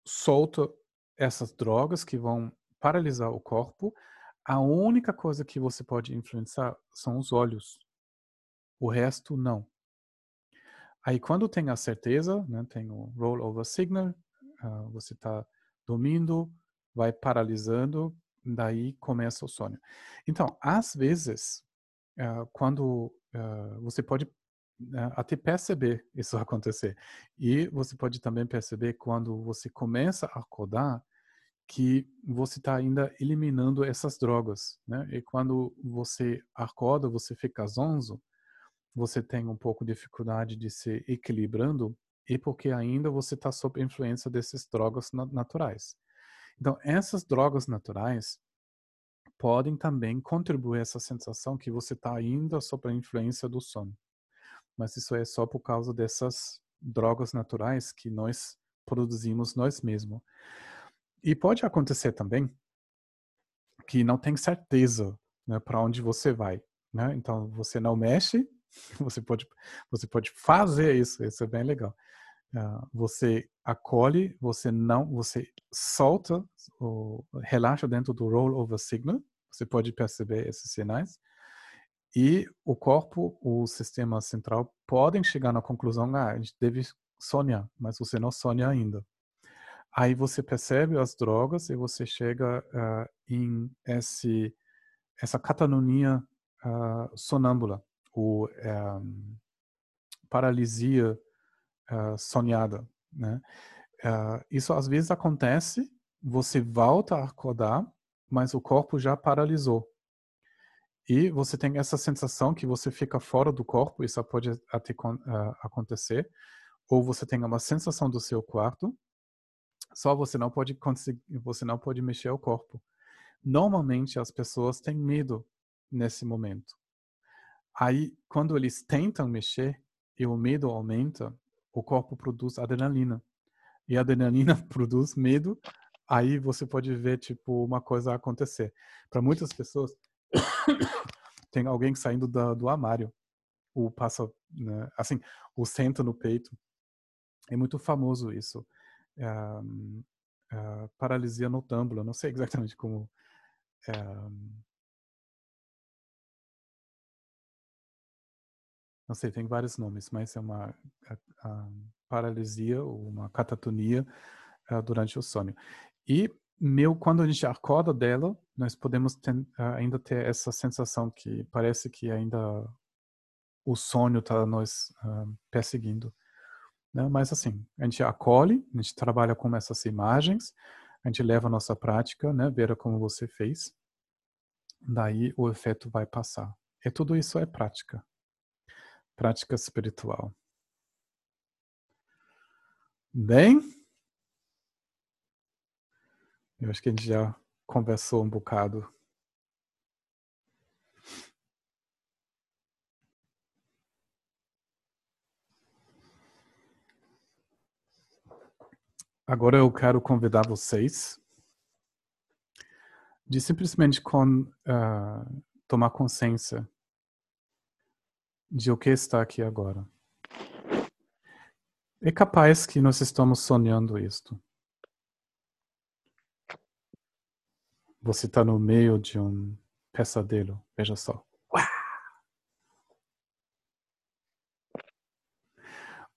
solta essas drogas que vão paralisar o corpo, a única coisa que você pode influenciar são os olhos. O resto, não. Aí, quando tem a certeza, né, tem o rollover signal, uh, você está dormindo, vai paralisando, daí começa o sono. Então, às vezes, uh, quando uh, você pode né, até perceber isso acontecer. E você pode também perceber quando você começa a acordar que você está ainda eliminando essas drogas, né? E quando você acorda, você fica zonzo, você tem um pouco de dificuldade de se equilibrando e porque ainda você está sob influência dessas drogas naturais. Então, essas drogas naturais podem também contribuir essa sensação que você está ainda sob a influência do sono. Mas isso é só por causa dessas drogas naturais que nós produzimos nós mesmos. E pode acontecer também que não tem certeza né, para onde você vai. Né? Então, você não mexe, você pode, você pode fazer isso, isso é bem legal. Uh, você acolhe, você não, você solta, ou relaxa dentro do rollover signal, você pode perceber esses sinais, e o corpo, o sistema central podem chegar na conclusão, ah, a gente deve sonhar, mas você não sonha ainda. Aí você percebe as drogas e você chega uh, em esse, essa catatonia uh, sonâmbula, ou um, paralisia uh, sonhada. Né? isso às vezes acontece, você volta a acordar, mas o corpo já paralisou. E você tem essa sensação que você fica fora do corpo, isso pode até acontecer. Ou você tem uma sensação do seu quarto, só você não pode conseguir, você não pode mexer o corpo. Normalmente as pessoas têm medo nesse momento. Aí, quando eles tentam mexer e o medo aumenta, o corpo produz adrenalina. E a adrenalina produz medo, aí você pode ver tipo uma coisa acontecer. Para muitas pessoas tem alguém saindo do armário, ou passa, né, assim, o senta no peito. É muito famoso isso uh, uh, paralisia notâmbula, não sei exatamente como. Uh, não sei, tem vários nomes, mas é uma paralisia ou uma catatonia durante o sono. E meu, quando a gente acorda dela, nós podemos ter, ainda ter essa sensação que parece que ainda o sonho está nos perseguindo. Né? Mas assim, a gente acolhe, a gente trabalha com essas imagens, a gente leva a nossa prática, né? Ver como você fez. Daí o efeito vai passar. E tudo isso é prática. Prática espiritual. Bem, eu acho que a gente já conversou um bocado Agora eu quero convidar vocês de simplesmente uh, tomar consciência de o que está aqui agora. É capaz que nós estamos sonhando isto. Você está no meio de um pesadelo, veja só.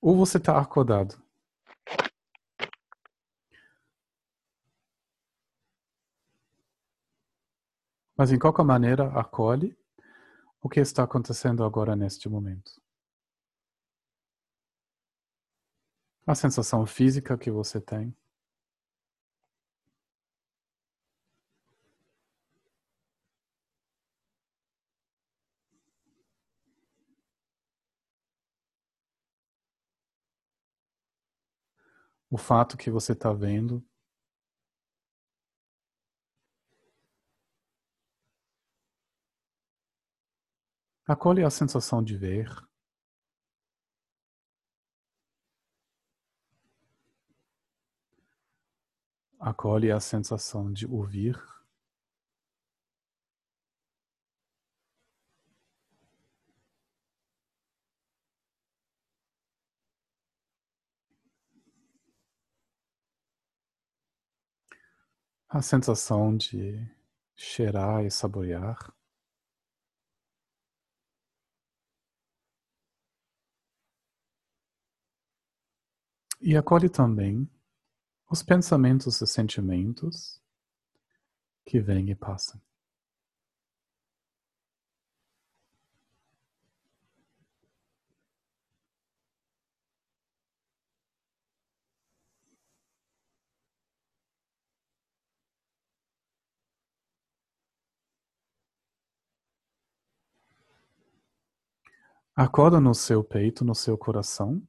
Ou você está acordado. Mas, em qualquer maneira, acolhe o que está acontecendo agora neste momento. A sensação física que você tem. O fato que você está vendo Acolhe a sensação de ver. Acolhe a sensação de ouvir. A sensação de cheirar e saborear. E acolhe também os pensamentos e sentimentos que vêm e passam. Acorda no seu peito, no seu coração,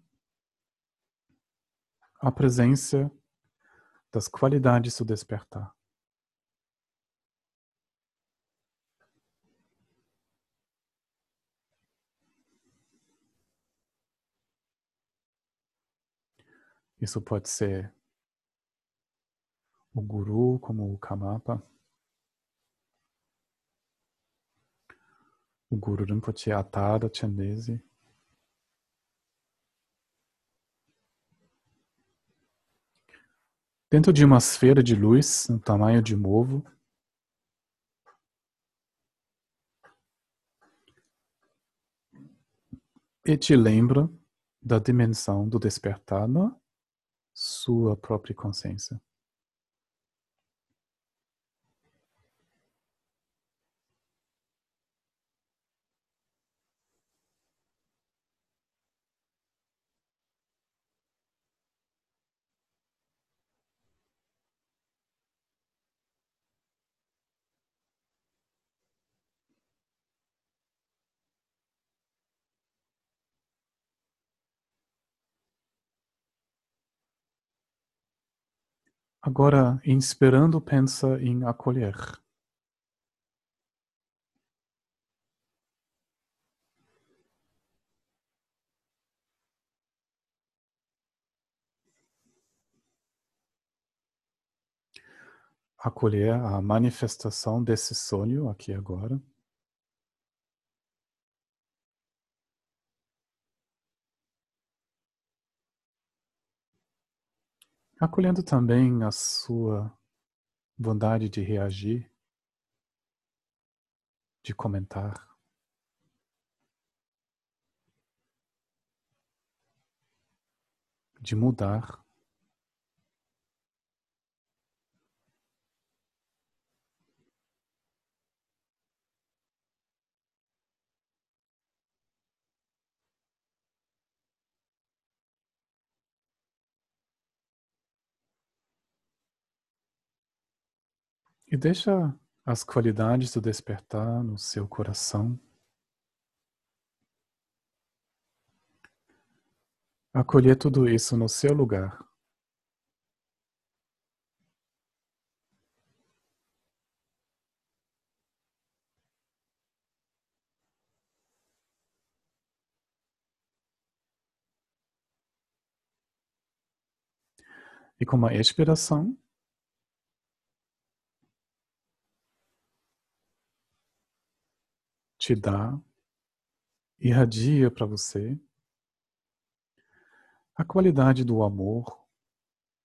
a presença das qualidades do despertar. Isso pode ser o guru, como o Kamapa, o Guru Rinpoche Atada Chandese, dentro de uma esfera de luz no tamanho de um ovo, e te lembra da dimensão do despertar na sua própria consciência. Agora, inspirando, pensa em acolher. Acolher a manifestação desse sonho aqui agora. Acolhendo também a sua vontade de reagir, de comentar. De mudar. E deixa as qualidades do despertar no seu coração. Acolher tudo isso no seu lugar. E com uma expiração, te dá, irradia para você a qualidade do amor,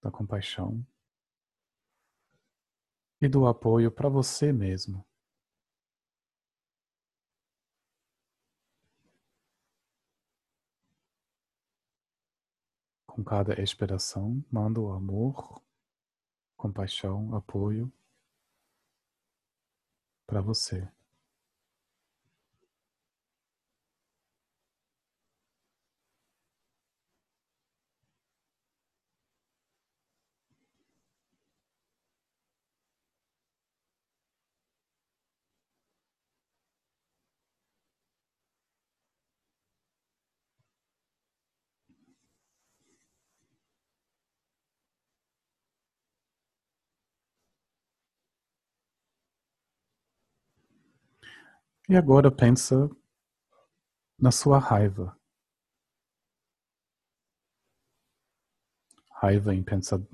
da compaixão e do apoio para você mesmo. Com cada expiração, manda o amor, compaixão, apoio para você. E agora pensa na sua raiva. Raiva em,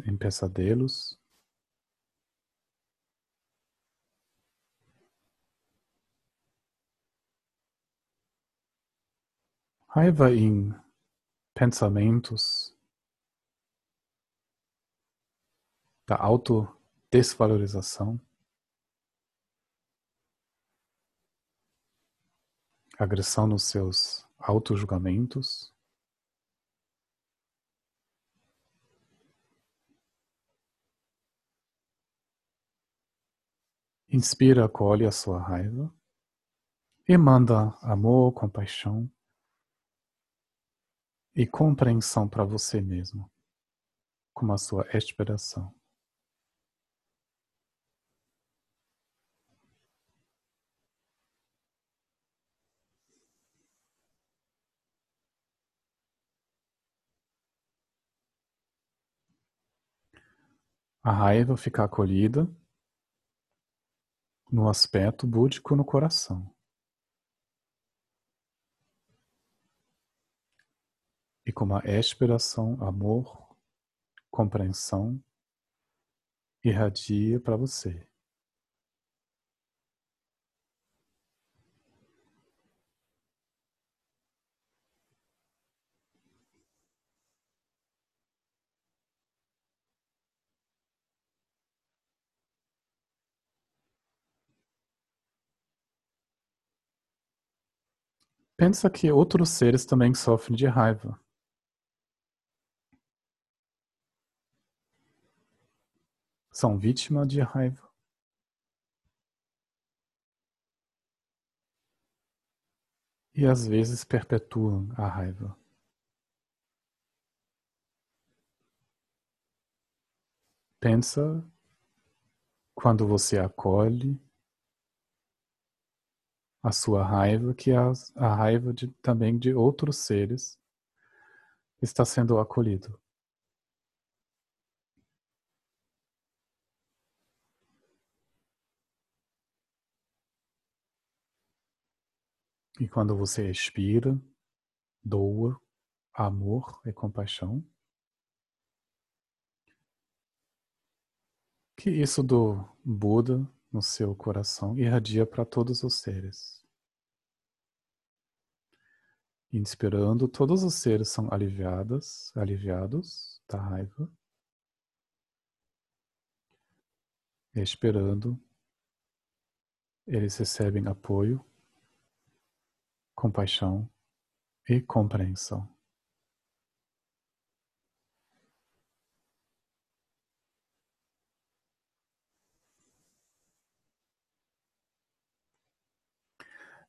em pesadelos. Raiva em pensamentos da autodesvalorização. Agressão nos seus auto-julgamentos. Inspira, acolhe a sua raiva e manda amor, compaixão e compreensão para você mesmo, com a sua expiração. A raiva fica acolhida no aspecto búdico no coração. E com a expiração, amor, compreensão, irradia para você. Pensa que outros seres também sofrem de raiva. São vítimas de raiva. E às vezes perpetuam a raiva. Pensa quando você acolhe a sua raiva, que é a raiva de, também de outros seres está sendo acolhido. E quando você expira, doa amor e compaixão, que isso do Buda no seu coração irradia para todos os seres. Inspirando, todos os seres são aliviados, aliviados da raiva. Expirando, eles recebem apoio, compaixão e compreensão.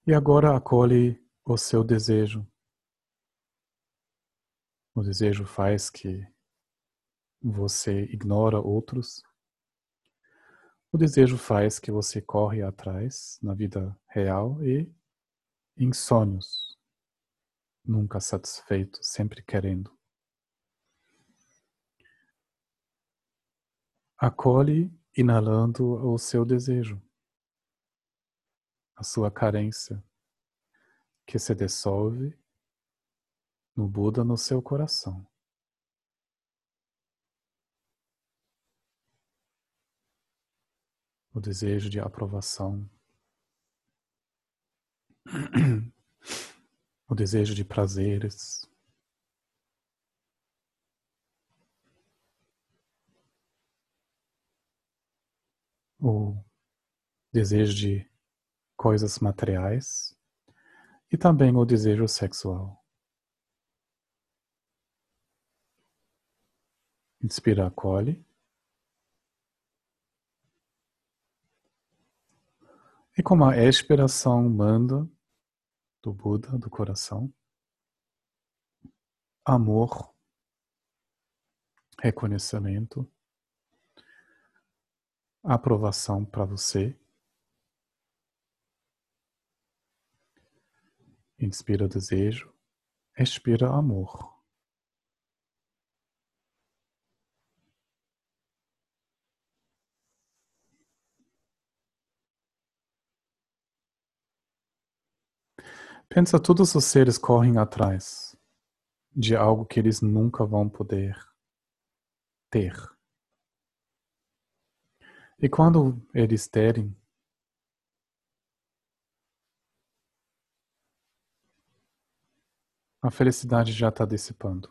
E agora acolhe o seu desejo. O desejo faz que você ignora outros. O desejo faz que você corre atrás na vida real e em sonhos, nunca satisfeito, sempre querendo. Acolhe inalando o seu desejo a sua carência, que se dissolve no Buda no seu coração. O desejo de aprovação, o desejo de prazeres, o desejo de coisas materiais e também o desejo sexual. Inspira, acolhe. E como a expiração manda do Buda, do coração, amor, reconhecimento, aprovação para você Inspira desejo, expira amor. Pensa todos os seres correm atrás de algo que eles nunca vão poder ter. E quando eles terem, A felicidade já está dissipando.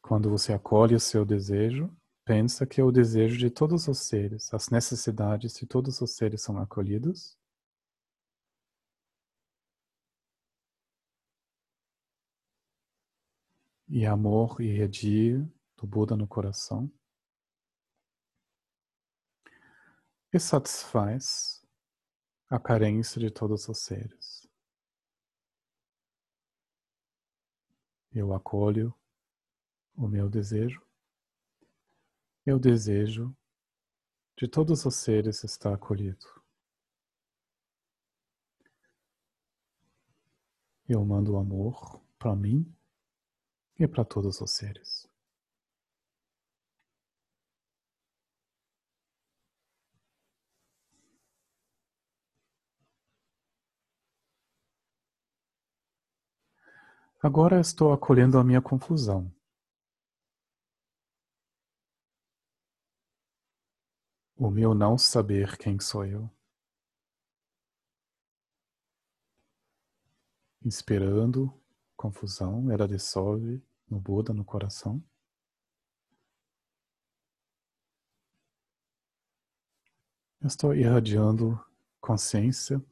Quando você acolhe o seu desejo, pensa que é o desejo de todos os seres, as necessidades de todos os seres são acolhidos. E amor irradia do Buda no coração. E satisfaz a carência de todos os seres. Eu acolho o meu desejo e o desejo de todos os seres está acolhido. Eu mando amor para mim e para todos os seres. Agora estou acolhendo a minha confusão. O meu não saber quem sou eu. Inspirando, confusão, ela dissolve no Buda, no coração. estou irradiando consciência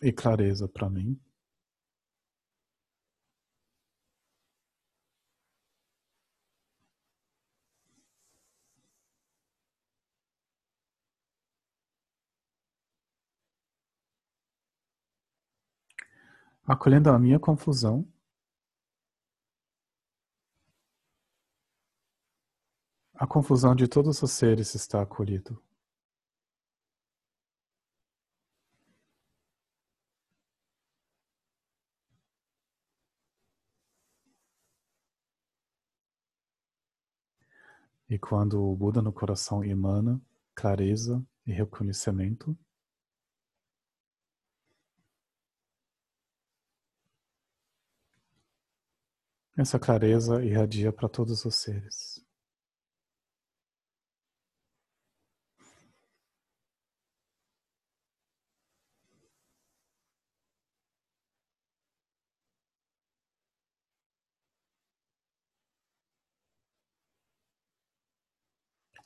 e clareza para mim. Acolhendo a minha confusão. A confusão de todos os seres está acolhido. E quando o Buda no coração emana clareza e reconhecimento, Essa clareza irradia para todos os seres.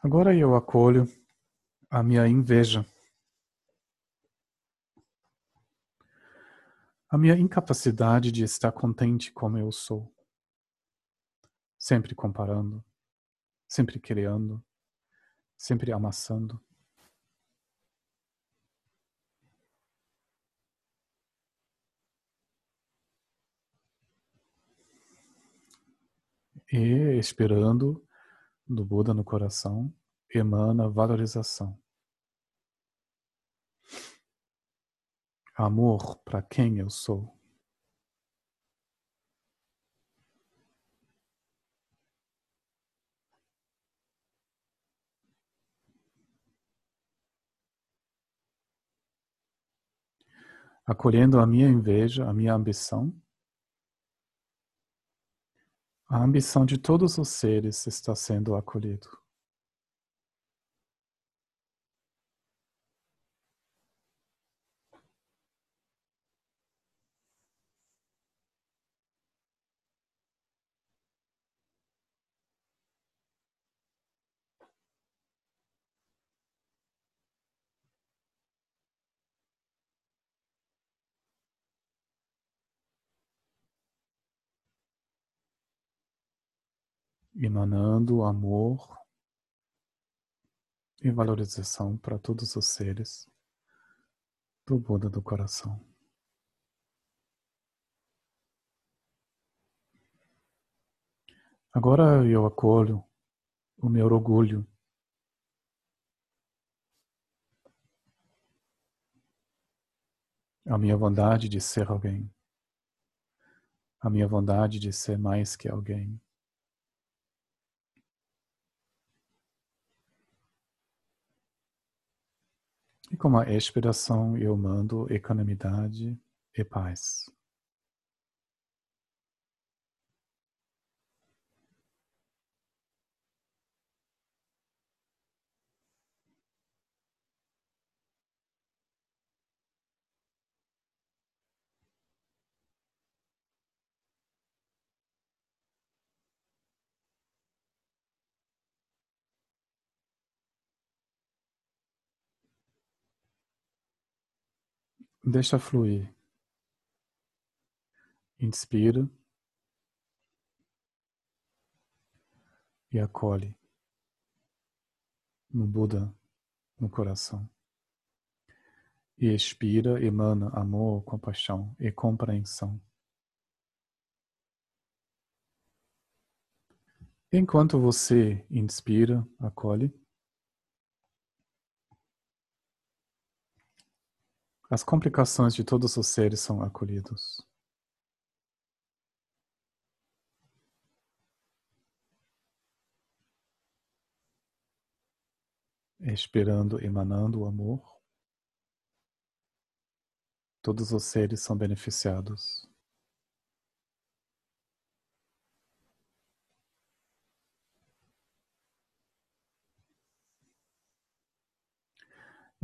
Agora eu acolho a minha inveja, a minha incapacidade de estar contente como eu sou sempre comparando, sempre criando, sempre amassando. E esperando do Buda no coração emana valorização. Amor para quem eu sou. Acolhendo a minha inveja, a minha ambição. A ambição de todos os seres está sendo acolhido. Emanando amor e valorização para todos os seres do Buda do coração. Agora eu acolho o meu orgulho. A minha vontade de ser alguém. A minha vontade de ser mais que alguém. E como a expiração eu mando equanimidade e paz. Deixa fluir. Inspira e acolhe no Buda no coração. E expira, emana amor, compaixão e compreensão. Enquanto você inspira, acolhe. As complicações de todos os seres são acolhidos. Respirando, emanando o amor, todos os seres são beneficiados.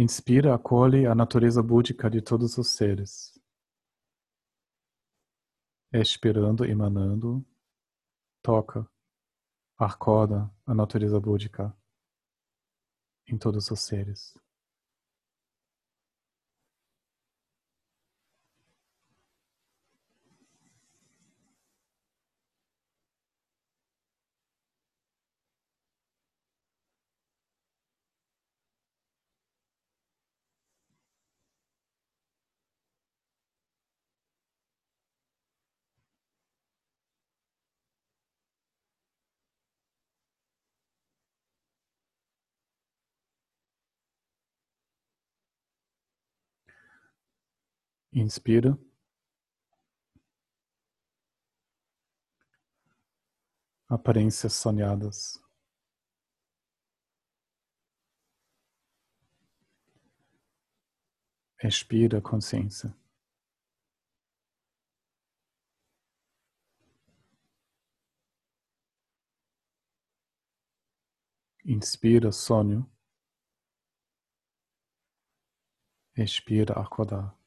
Inspira, acolhe a natureza búdica de todos os seres. Expirando, emanando, toca, arcoda a natureza búdica em todos os seres. Inspira. Aparências sonhadas. Expira consciência. Inspira sonho. Expira acordar.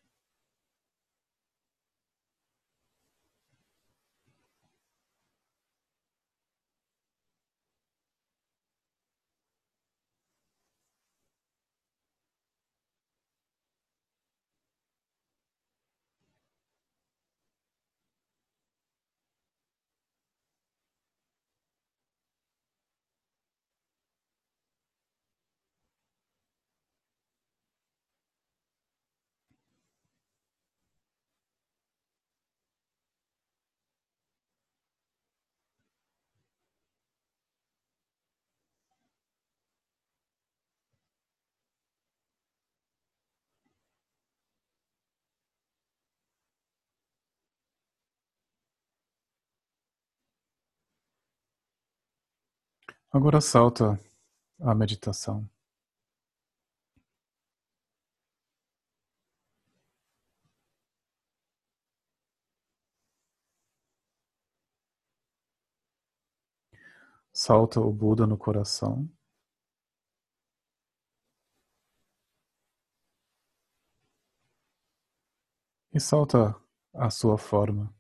Agora salta a meditação. Salta o Buda no coração. E salta a sua forma.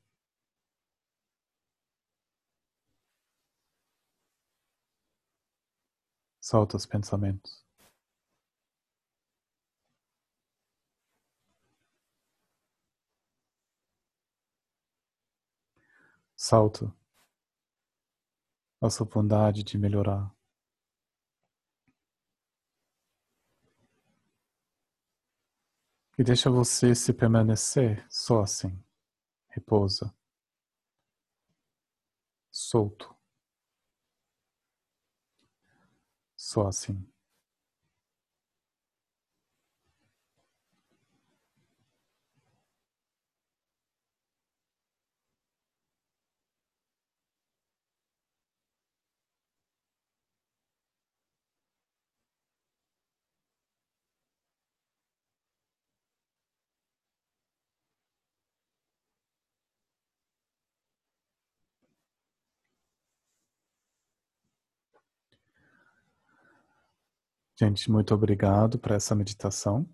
Solta os pensamentos. Salta a sua vontade de melhorar. E deixa você se permanecer só assim. Repousa. Solto. Só assim. Gente, muito obrigado por essa meditação.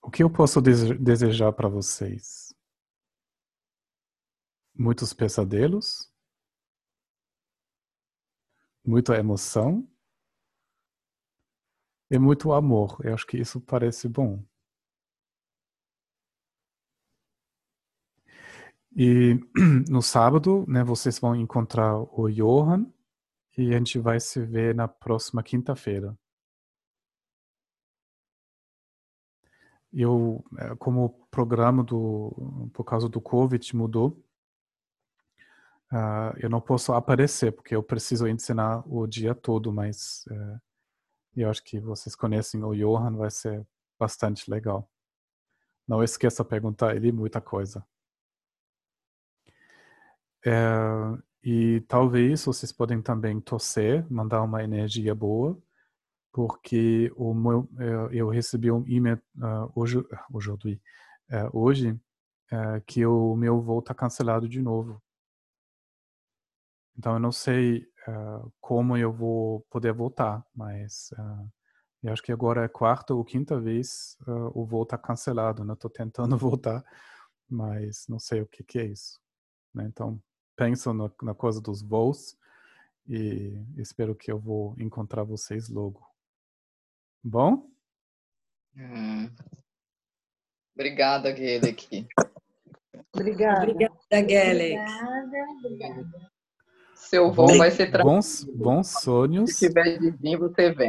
O que eu posso desejar para vocês? Muitos pesadelos? Muita emoção? E muito amor. Eu acho que isso parece bom. E no sábado, né, vocês vão encontrar o Johan e a gente vai se ver na próxima quinta-feira. Eu, é, como o programa do, por causa do Covid mudou, uh, eu não posso aparecer porque eu preciso ensinar o dia todo, mas uh, eu acho que vocês conhecem o Johan, vai ser bastante legal. Não esqueça de perguntar ele muita coisa. É, e talvez vocês podem também torcer, mandar uma energia boa, porque o meu, é, eu recebi um e-mail uh, hoje, hoje, uh, hoje uh, que o meu voo está cancelado de novo. Então eu não sei como eu vou poder voltar, mas eu acho que agora é quarta ou quinta vez o voo está cancelado. Né? Estou tentando voltar, mas não sei o que, que é isso. Né? Então pensam na, na coisa dos voos e espero que eu vou encontrar vocês logo. Bom? Hum. Obrigada, Gelec. Obrigada. Obrigada, Gelec. Obrigada, obrigada. Seu voo vai ser bons, bons sonhos. Se tiver de vir, você vem.